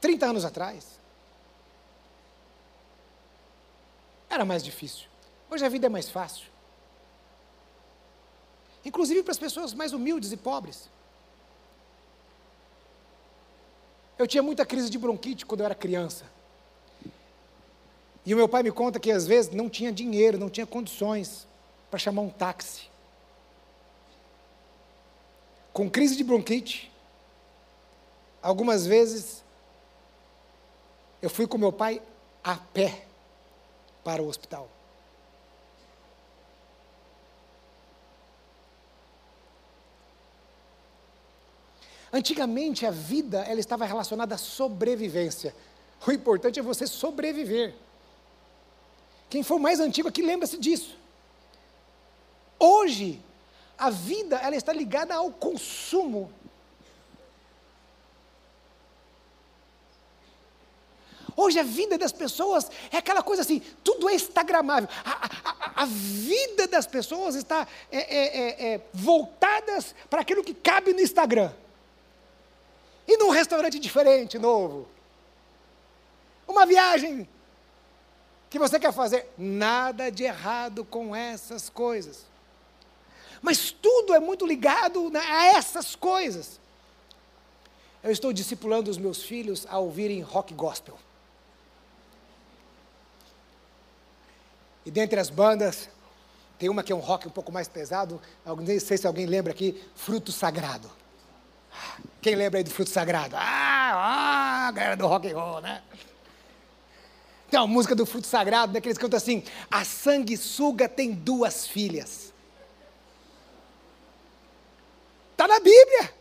30 anos atrás. Era mais difícil. Hoje a vida é mais fácil. Inclusive para as pessoas mais humildes e pobres. Eu tinha muita crise de bronquite quando eu era criança. E o meu pai me conta que às vezes não tinha dinheiro, não tinha condições para chamar um táxi com crise de bronquite. Algumas vezes eu fui com meu pai a pé para o hospital. Antigamente a vida ela estava relacionada à sobrevivência. O importante é você sobreviver. Quem for mais antigo aqui lembra-se disso. Hoje a vida ela está ligada ao consumo. Hoje a vida das pessoas é aquela coisa assim, tudo é instagramável. A, a, a vida das pessoas está é, é, é, é, voltadas para aquilo que cabe no Instagram. E num restaurante diferente, novo. Uma viagem que você quer fazer. Nada de errado com essas coisas. Mas tudo é muito ligado né, a essas coisas. Eu estou discipulando os meus filhos a ouvirem rock gospel. E dentre as bandas, tem uma que é um rock um pouco mais pesado, não sei se alguém lembra aqui, Fruto Sagrado. Quem lembra aí do Fruto Sagrado? Ah, ah galera do rock and roll, né? Tem uma música do Fruto Sagrado, né, que eles cantam assim, a sanguessuga tem duas filhas. Está na Bíblia.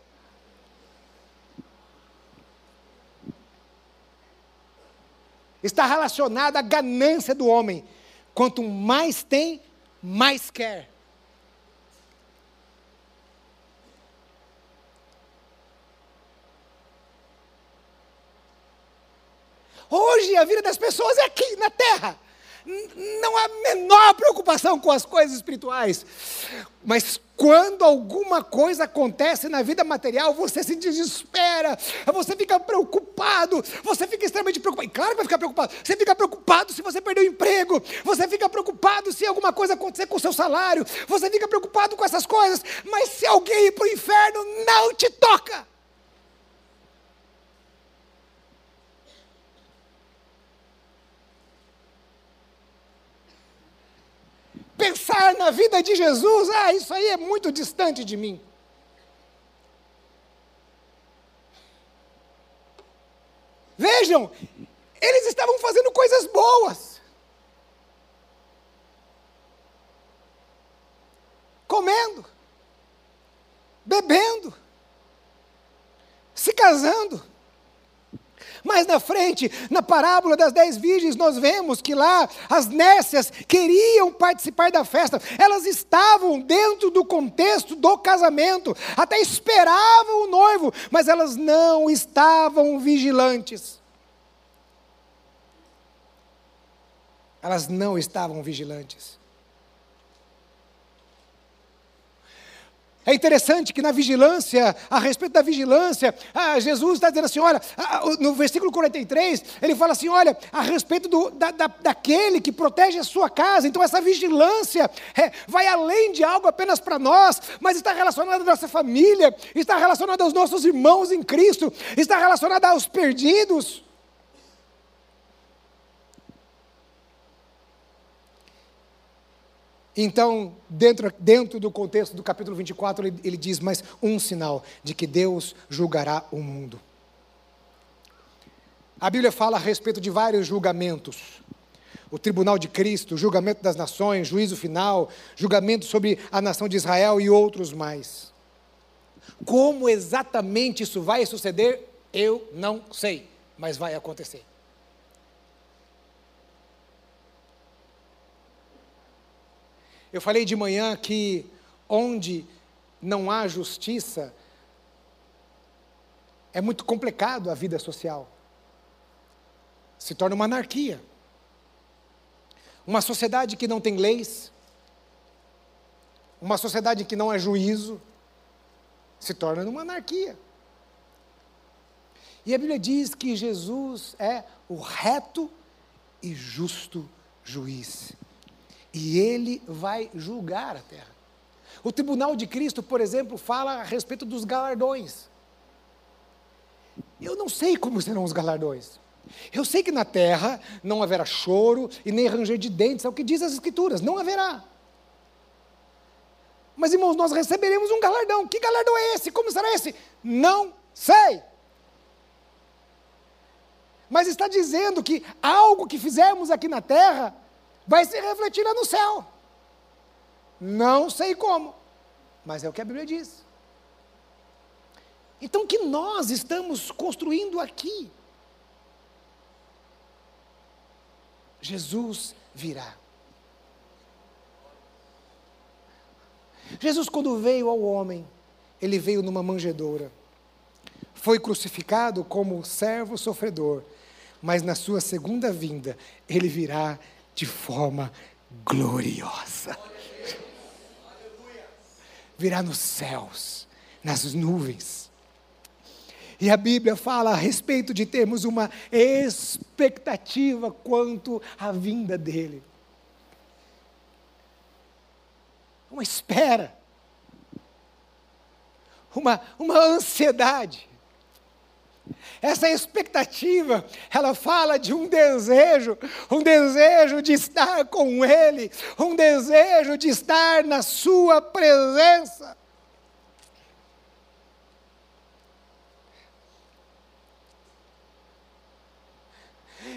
Está relacionada à ganância do homem. Quanto mais tem, mais quer. Hoje a vida das pessoas é aqui na terra não há menor preocupação com as coisas espirituais. Mas quando alguma coisa acontece na vida material, você se desespera, você fica preocupado, você fica extremamente preocupado. E claro que vai ficar preocupado. Você fica preocupado se você perder o emprego, você fica preocupado se alguma coisa acontecer com o seu salário, você fica preocupado com essas coisas. Mas se alguém ir para o inferno, não te toca. Pensar na vida de Jesus, ah, isso aí é muito distante de mim. Vejam, eles estavam fazendo coisas boas. Comendo, bebendo, se casando. Mais na frente, na parábola das dez virgens, nós vemos que lá as nécias queriam participar da festa, elas estavam dentro do contexto do casamento, até esperavam o noivo, mas elas não estavam vigilantes. Elas não estavam vigilantes. É interessante que na vigilância, a respeito da vigilância, ah, Jesus está dizendo assim: olha, ah, no versículo 43, ele fala assim: olha, a respeito do, da, da, daquele que protege a sua casa. Então, essa vigilância é, vai além de algo apenas para nós, mas está relacionada à nossa família, está relacionada aos nossos irmãos em Cristo, está relacionada aos perdidos. Então, dentro, dentro do contexto do capítulo 24, ele, ele diz mais um sinal de que Deus julgará o mundo. A Bíblia fala a respeito de vários julgamentos. O tribunal de Cristo, julgamento das nações, juízo final, julgamento sobre a nação de Israel e outros mais. Como exatamente isso vai suceder, eu não sei, mas vai acontecer. Eu falei de manhã que onde não há justiça, é muito complicado a vida social. Se torna uma anarquia. Uma sociedade que não tem leis, uma sociedade que não há juízo, se torna uma anarquia. E a Bíblia diz que Jesus é o reto e justo juiz e ele vai julgar a terra. O tribunal de Cristo, por exemplo, fala a respeito dos galardões. Eu não sei como serão os galardões. Eu sei que na terra não haverá choro e nem ranger de dentes, é o que diz as Escrituras, não haverá. Mas irmãos, nós receberemos um galardão. Que galardão é esse? Como será esse? Não sei. Mas está dizendo que algo que fizermos aqui na terra vai se refletir lá no céu. Não sei como, mas é o que a Bíblia diz. Então, o que nós estamos construindo aqui? Jesus virá. Jesus, quando veio ao homem, ele veio numa manjedoura. Foi crucificado como servo sofredor, mas na sua segunda vinda, ele virá de forma gloriosa. Virá nos céus, nas nuvens. E a Bíblia fala a respeito de termos uma expectativa quanto à vinda dele. Uma espera. Uma, uma ansiedade. Essa expectativa, ela fala de um desejo, um desejo de estar com Ele, um desejo de estar na Sua presença.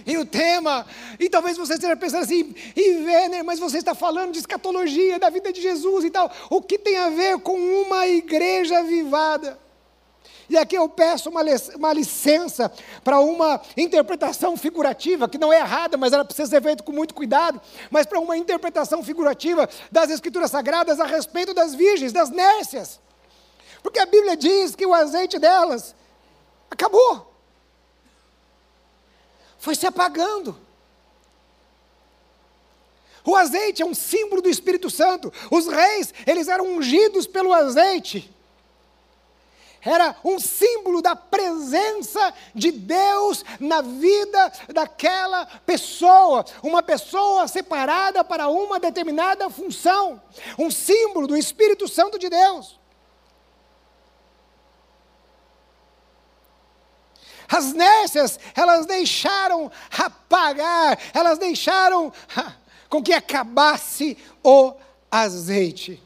E o tema, e talvez você esteja pensando assim, e Werner, mas você está falando de escatologia, da vida de Jesus e tal. O que tem a ver com uma igreja avivada? E aqui eu peço uma, uma licença para uma interpretação figurativa, que não é errada, mas ela precisa ser feita com muito cuidado, mas para uma interpretação figurativa das Escrituras Sagradas a respeito das virgens, das nércias. Porque a Bíblia diz que o azeite delas acabou. Foi se apagando. O azeite é um símbolo do Espírito Santo. Os reis, eles eram ungidos pelo azeite era um símbolo da presença de Deus na vida daquela pessoa, uma pessoa separada para uma determinada função, um símbolo do Espírito Santo de Deus. As nércias, elas deixaram apagar, elas deixaram com que acabasse o azeite.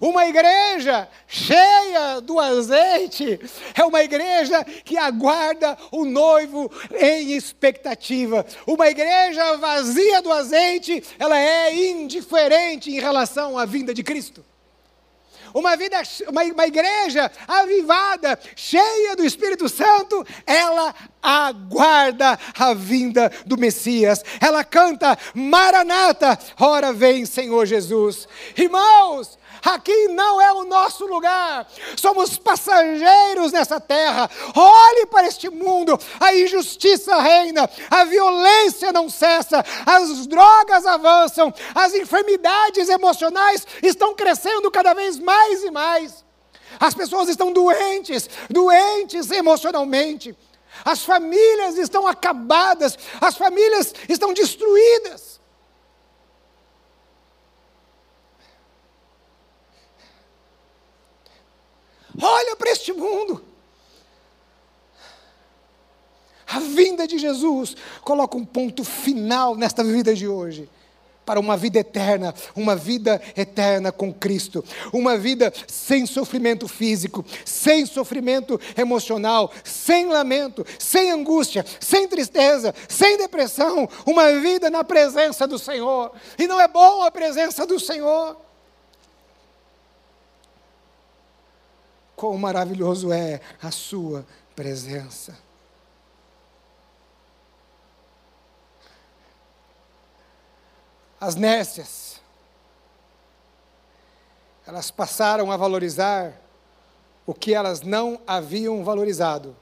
Uma igreja cheia do azeite é uma igreja que aguarda o noivo em expectativa. Uma igreja vazia do azeite, ela é indiferente em relação à vinda de Cristo. uma vida, uma, uma igreja avivada, cheia do Espírito Santo, ela aguarda a vinda do Messias. Ela canta Maranata, ora vem Senhor Jesus. Irmãos, aqui não é o nosso lugar, somos passageiros nessa terra. Olhe para este mundo, a injustiça reina, a violência não cessa, as drogas avançam, as enfermidades emocionais estão crescendo cada vez mais e mais. As pessoas estão doentes, doentes emocionalmente. As famílias estão acabadas, as famílias estão destruídas. Olha para este mundo. A vinda de Jesus coloca um ponto final nesta vida de hoje. Para uma vida eterna, uma vida eterna com Cristo, uma vida sem sofrimento físico, sem sofrimento emocional, sem lamento, sem angústia, sem tristeza, sem depressão, uma vida na presença do Senhor. E não é bom a presença do Senhor. Quão maravilhoso é a Sua presença. As nécias, elas passaram a valorizar o que elas não haviam valorizado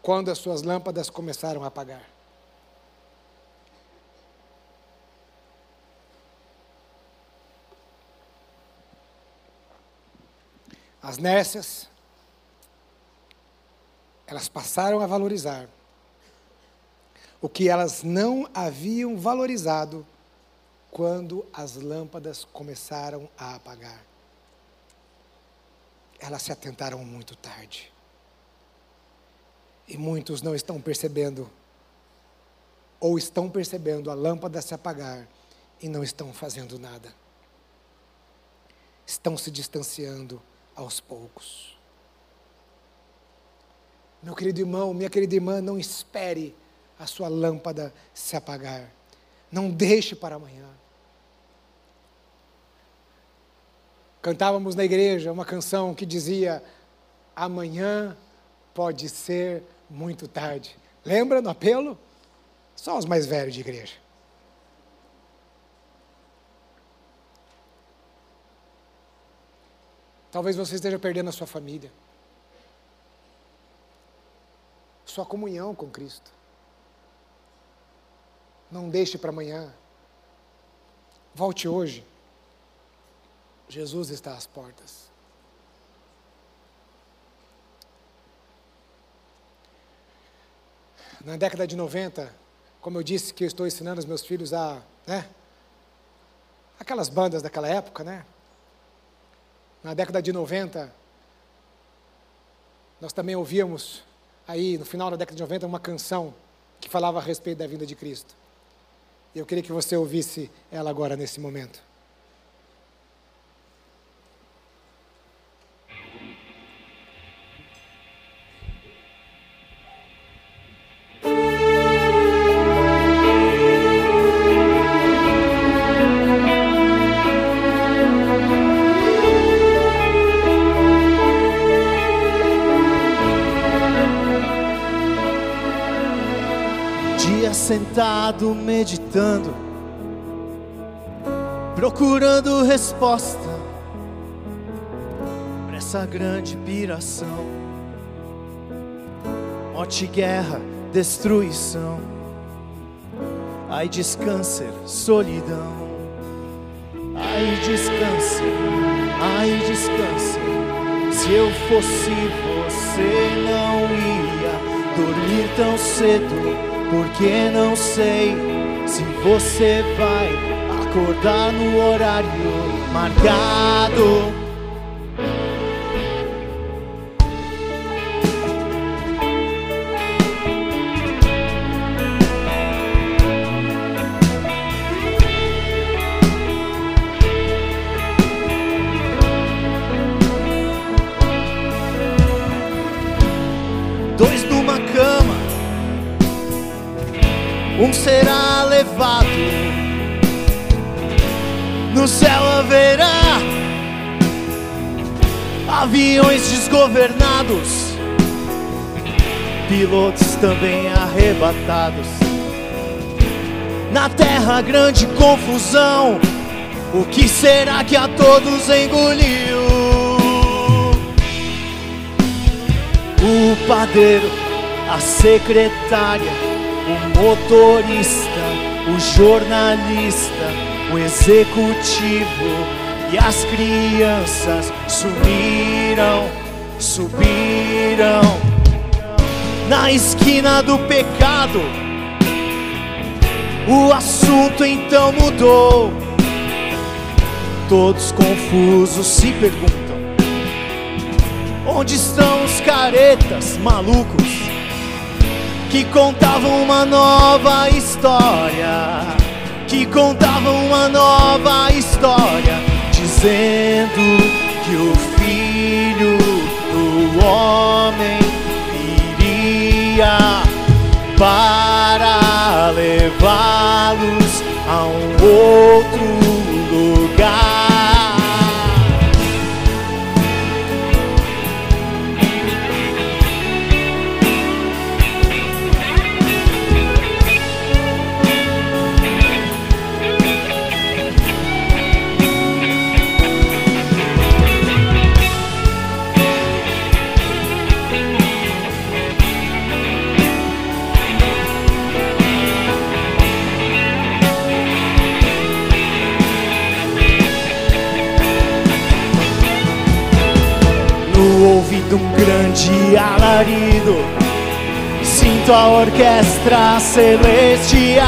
quando as suas lâmpadas começaram a apagar. As nécias, elas passaram a valorizar o que elas não haviam valorizado quando as lâmpadas começaram a apagar. Elas se atentaram muito tarde. E muitos não estão percebendo, ou estão percebendo a lâmpada se apagar e não estão fazendo nada. Estão se distanciando aos poucos. Meu querido irmão, minha querida irmã, não espere a sua lâmpada se apagar. Não deixe para amanhã. Cantávamos na igreja uma canção que dizia: Amanhã pode ser muito tarde. Lembra no apelo? Só os mais velhos de igreja. Talvez você esteja perdendo a sua família, sua comunhão com Cristo. Não deixe para amanhã. Volte hoje. Jesus está às portas. Na década de 90, como eu disse que eu estou ensinando os meus filhos a, né? Aquelas bandas daquela época, né? Na década de 90, nós também ouvíamos aí, no final da década de 90, uma canção que falava a respeito da vinda de Cristo. Eu queria que você ouvisse ela agora, nesse momento. Sentado meditando, procurando resposta para essa grande piração. Morte, guerra, destruição, ai descâncer, solidão. Ai descâncer, ai descâncer. Se eu fosse você, não ia dormir tão cedo porque não sei se você vai acordar no horário marcado. Aviões desgovernados, pilotos também arrebatados. Na terra, grande confusão. O que será que a todos engoliu? O padeiro, a secretária, o motorista, o jornalista, o executivo e as crianças sumiram, subiram na esquina do pecado. O assunto então mudou. Todos confusos se perguntam: onde estão os caretas malucos que contavam uma nova história? Que contavam uma nova história dizendo homem iria para levá-los a um outro lugar. Um grande alarido. Sinto a orquestra celestial.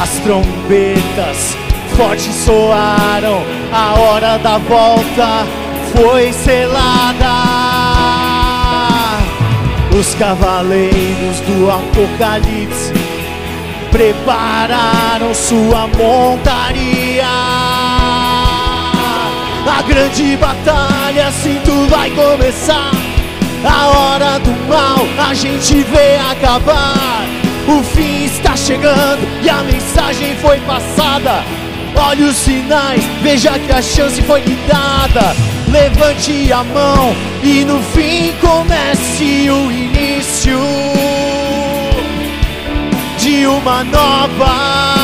As trombetas fortes soaram. A hora da volta foi selada. Os cavaleiros do Apocalipse prepararam sua montaria. A grande batalha sinto vai começar. A hora do mal a gente vê acabar. O fim está chegando e a mensagem foi passada. Olhe os sinais, veja que a chance foi lhe dada. Levante a mão e no fim comece o início de uma nova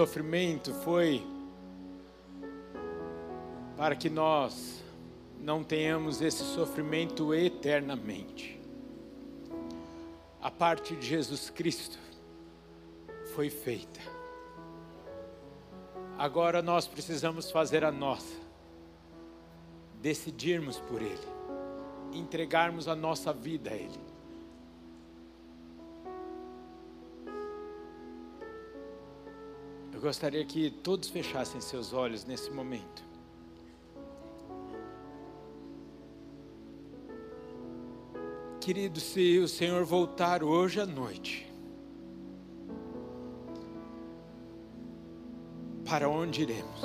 sofrimento foi para que nós não tenhamos esse sofrimento eternamente. A parte de Jesus Cristo foi feita. Agora nós precisamos fazer a nossa, decidirmos por Ele, entregarmos a nossa vida a Ele. Eu gostaria que todos fechassem seus olhos nesse momento. Querido, se o Senhor voltar hoje à noite, para onde iremos?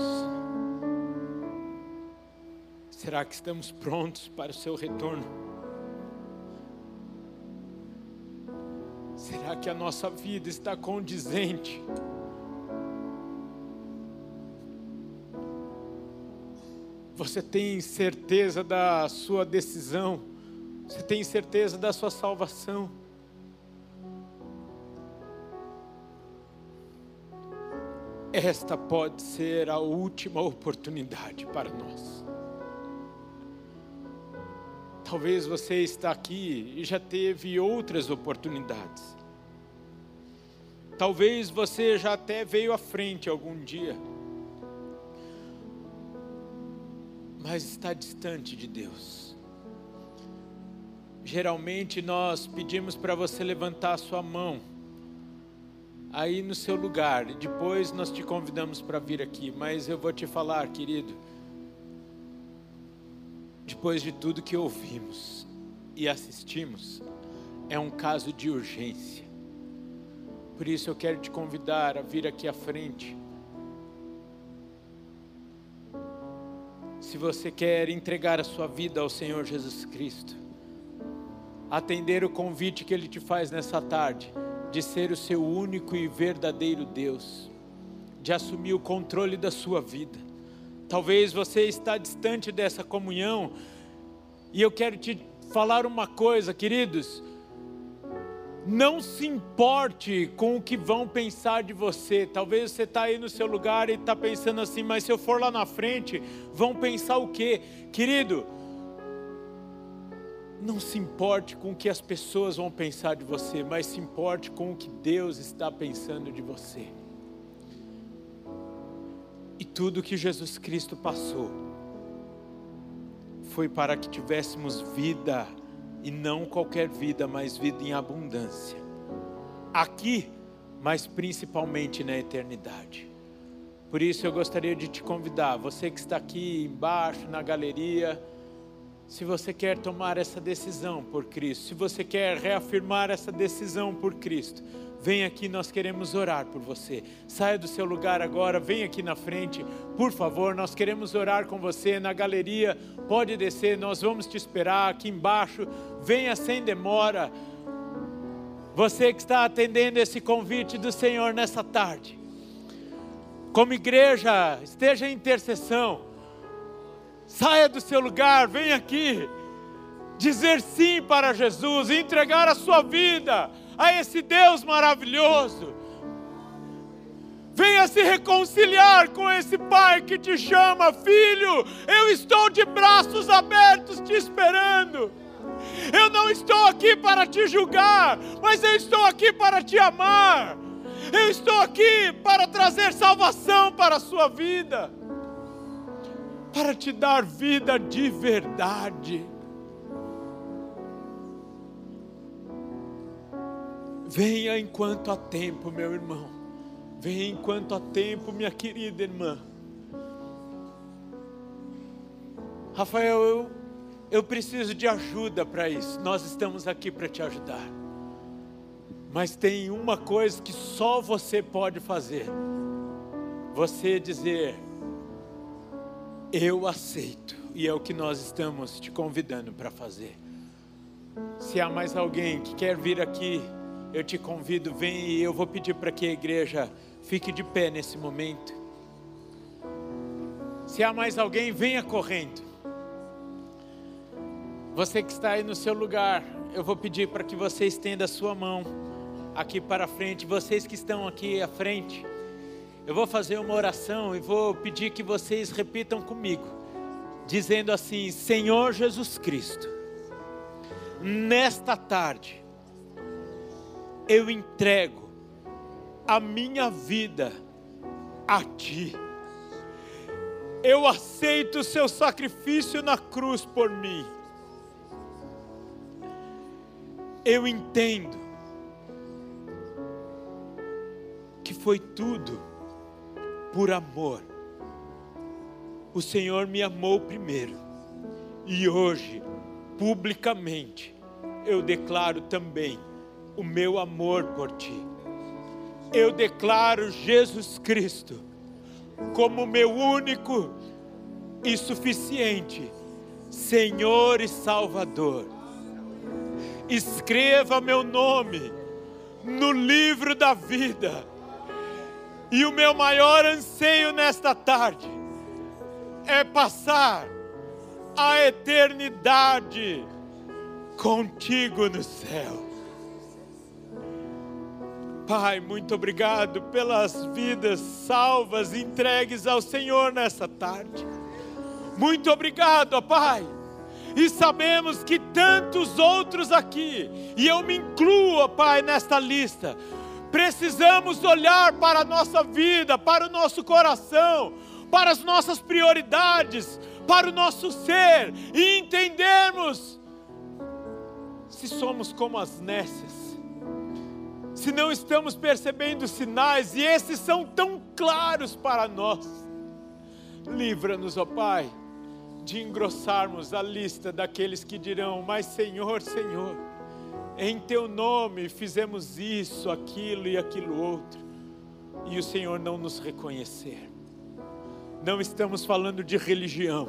Será que estamos prontos para o seu retorno? Será que a nossa vida está condizente? Você tem certeza da sua decisão? Você tem certeza da sua esta pode ser a última oportunidade para nós. Talvez você está aqui e já teve outras oportunidades. Talvez você já até veio à frente algum dia. Mas está distante de Deus. Geralmente nós pedimos para você levantar a sua mão aí no seu lugar. E depois nós te convidamos para vir aqui. Mas eu vou te falar, querido depois de tudo que ouvimos e assistimos, é um caso de urgência. Por isso eu quero te convidar a vir aqui à frente. Se você quer entregar a sua vida ao Senhor Jesus Cristo, atender o convite que Ele te faz nessa tarde, de ser o seu único e verdadeiro Deus, de assumir o controle da sua vida, Talvez você está distante dessa comunhão. E eu quero te falar uma coisa, queridos. Não se importe com o que vão pensar de você. Talvez você está aí no seu lugar e está pensando assim, mas se eu for lá na frente, vão pensar o quê? Querido, não se importe com o que as pessoas vão pensar de você, mas se importe com o que Deus está pensando de você. E tudo que Jesus Cristo passou foi para que tivéssemos vida, e não qualquer vida, mas vida em abundância. Aqui, mas principalmente na eternidade. Por isso eu gostaria de te convidar, você que está aqui embaixo na galeria, se você quer tomar essa decisão por Cristo, se você quer reafirmar essa decisão por Cristo, Vem aqui, nós queremos orar por você. Saia do seu lugar agora, vem aqui na frente, por favor. Nós queremos orar com você na galeria. Pode descer, nós vamos te esperar aqui embaixo. Venha sem demora. Você que está atendendo esse convite do Senhor nessa tarde. Como igreja, esteja em intercessão. Saia do seu lugar, vem aqui. Dizer sim para Jesus, entregar a sua vida a esse Deus maravilhoso. Venha se reconciliar com esse Pai que te chama, filho. Eu estou de braços abertos te esperando. Eu não estou aqui para te julgar, mas eu estou aqui para te amar. Eu estou aqui para trazer salvação para a sua vida, para te dar vida de verdade. Venha enquanto há tempo, meu irmão. Venha enquanto há tempo, minha querida irmã. Rafael, eu, eu preciso de ajuda para isso. Nós estamos aqui para te ajudar. Mas tem uma coisa que só você pode fazer: você dizer, eu aceito. E é o que nós estamos te convidando para fazer. Se há mais alguém que quer vir aqui, eu te convido, vem e eu vou pedir para que a igreja fique de pé nesse momento. Se há mais alguém, venha correndo. Você que está aí no seu lugar, eu vou pedir para que você estenda a sua mão aqui para frente. Vocês que estão aqui à frente, eu vou fazer uma oração e vou pedir que vocês repitam comigo, dizendo assim: Senhor Jesus Cristo, nesta tarde, eu entrego a minha vida a Ti. Eu aceito o Seu sacrifício na cruz por mim. Eu entendo que foi tudo por amor. O Senhor me amou primeiro e hoje, publicamente, eu declaro também o meu amor por ti. Eu declaro Jesus Cristo como meu único e suficiente Senhor e Salvador. Escreva meu nome no livro da vida. E o meu maior anseio nesta tarde é passar a eternidade contigo no céu. Pai, muito obrigado pelas vidas salvas, entregues ao Senhor nessa tarde. Muito obrigado, Pai. E sabemos que tantos outros aqui, e eu me incluo, Pai, nesta lista, precisamos olhar para a nossa vida, para o nosso coração, para as nossas prioridades, para o nosso ser e entendermos se somos como as nécias se não estamos percebendo sinais, e esses são tão claros para nós. Livra-nos, ó Pai, de engrossarmos a lista daqueles que dirão: Mas Senhor, Senhor, em Teu nome fizemos isso, aquilo e aquilo outro, e o Senhor não nos reconhecer. Não estamos falando de religião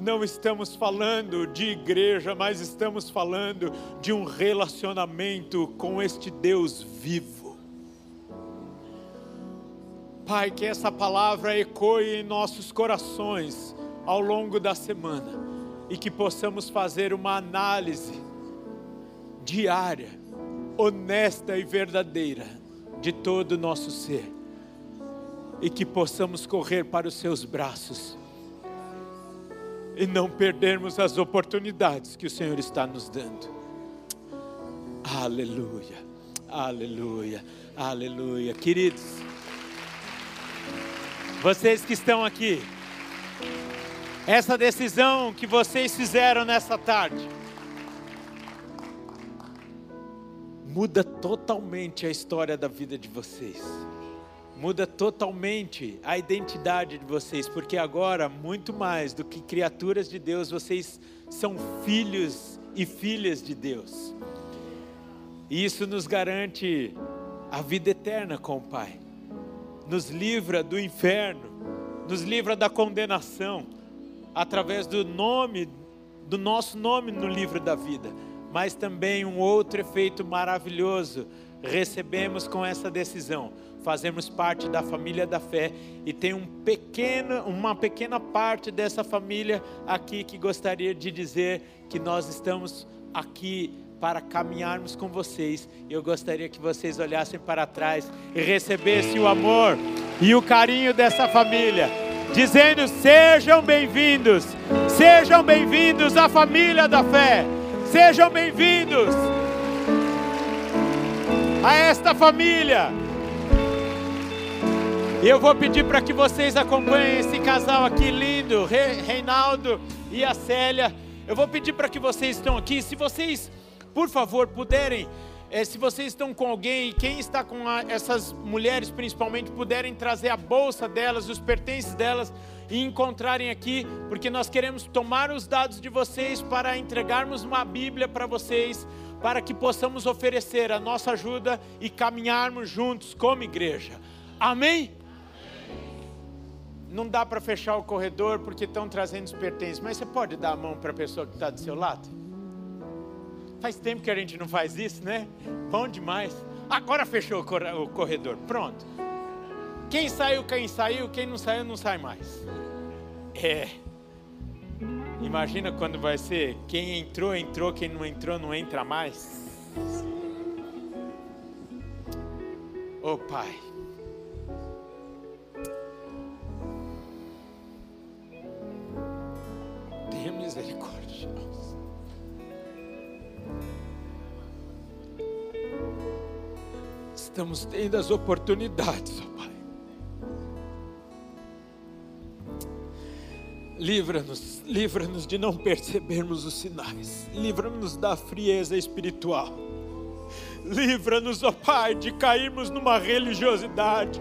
não estamos falando de igreja, mas estamos falando de um relacionamento com este Deus vivo. Pai, que essa palavra ecoe em nossos corações ao longo da semana e que possamos fazer uma análise diária, honesta e verdadeira de todo o nosso ser e que possamos correr para os seus braços e não perdermos as oportunidades que o Senhor está nos dando. Aleluia, aleluia, aleluia. Queridos, vocês que estão aqui, essa decisão que vocês fizeram nessa tarde, muda totalmente a história da vida de vocês muda totalmente a identidade de vocês, porque agora, muito mais do que criaturas de Deus, vocês são filhos e filhas de Deus. E isso nos garante a vida eterna com o Pai, nos livra do inferno, nos livra da condenação, através do nome, do nosso nome no livro da vida, mas também um outro efeito maravilhoso recebemos com essa decisão fazemos parte da família da fé e tem um pequeno, uma pequena parte dessa família aqui que gostaria de dizer que nós estamos aqui para caminharmos com vocês. Eu gostaria que vocês olhassem para trás e recebessem o amor e o carinho dessa família, dizendo: sejam bem-vindos, sejam bem-vindos à família da fé, sejam bem-vindos a esta família. E eu vou pedir para que vocês acompanhem esse casal aqui lindo, Reinaldo e a Célia. Eu vou pedir para que vocês estão aqui, se vocês, por favor, puderem, é, se vocês estão com alguém, quem está com a, essas mulheres principalmente, puderem trazer a bolsa delas, os pertences delas e encontrarem aqui, porque nós queremos tomar os dados de vocês para entregarmos uma Bíblia para vocês, para que possamos oferecer a nossa ajuda e caminharmos juntos como igreja. Amém? Não dá para fechar o corredor porque estão trazendo os pertences, mas você pode dar a mão para a pessoa que está do seu lado? Faz tempo que a gente não faz isso, né? Bom demais. Agora fechou o corredor, pronto. Quem saiu, quem saiu, quem não saiu, não sai mais. É. Imagina quando vai ser quem entrou, entrou, quem não entrou, não entra mais. Oh, Pai. Tenha misericórdia de nós. Estamos tendo as oportunidades, ó Pai. Livra-nos, livra-nos de não percebermos os sinais. Livra-nos da frieza espiritual. Livra-nos, ó Pai, de cairmos numa religiosidade.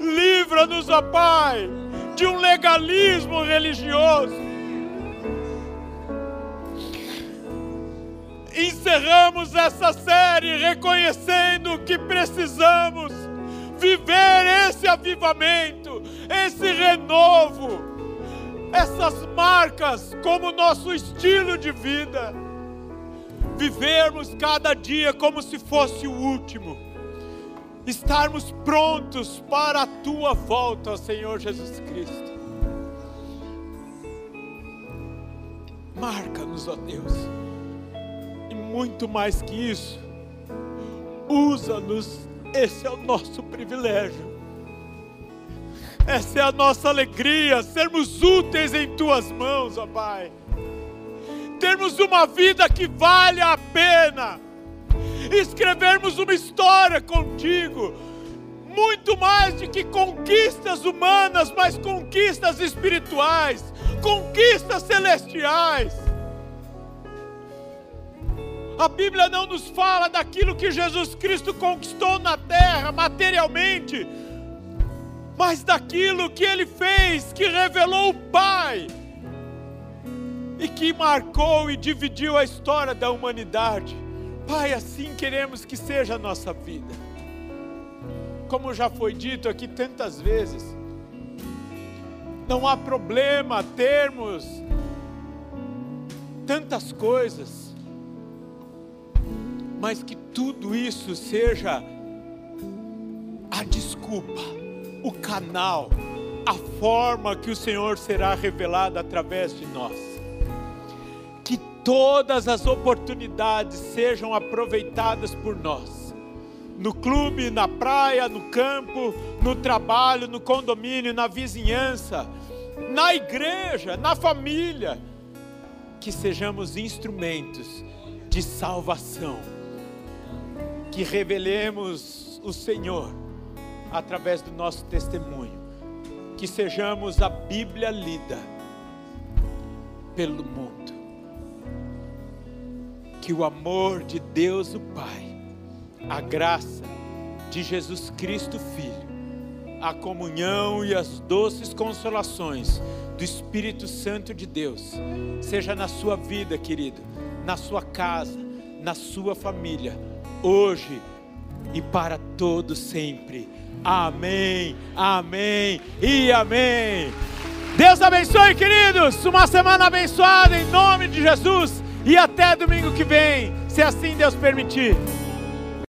Livra-nos, ó Pai, de um legalismo religioso. Encerramos essa série reconhecendo que precisamos viver esse avivamento, esse renovo, essas marcas como nosso estilo de vida. Vivermos cada dia como se fosse o último. Estarmos prontos para a tua volta, Senhor Jesus Cristo. Marca-nos, ó Deus muito mais que isso, Usa-nos, esse é o nosso privilégio. Essa é a nossa alegria, sermos úteis em tuas mãos, ó Pai. Termos uma vida que vale a pena. Escrevermos uma história contigo. Muito mais do que conquistas humanas, mas conquistas espirituais, conquistas celestiais. A Bíblia não nos fala daquilo que Jesus Cristo conquistou na terra materialmente, mas daquilo que ele fez, que revelou o Pai e que marcou e dividiu a história da humanidade. Pai, assim queremos que seja a nossa vida. Como já foi dito aqui tantas vezes, não há problema termos tantas coisas, mas que tudo isso seja a desculpa o canal, a forma que o Senhor será revelado através de nós. Que todas as oportunidades sejam aproveitadas por nós. No clube, na praia, no campo, no trabalho, no condomínio, na vizinhança, na igreja, na família. Que sejamos instrumentos de salvação. Que revelemos o Senhor através do nosso testemunho. Que sejamos a Bíblia lida pelo mundo. Que o amor de Deus o Pai, a graça de Jesus Cristo Filho, a comunhão e as doces consolações do Espírito Santo de Deus, seja na sua vida, querido, na sua casa, na sua família, hoje e para todo sempre. Amém, amém e amém. Deus abençoe, queridos. Uma semana abençoada em nome de Jesus. E até domingo que vem, se assim Deus permitir.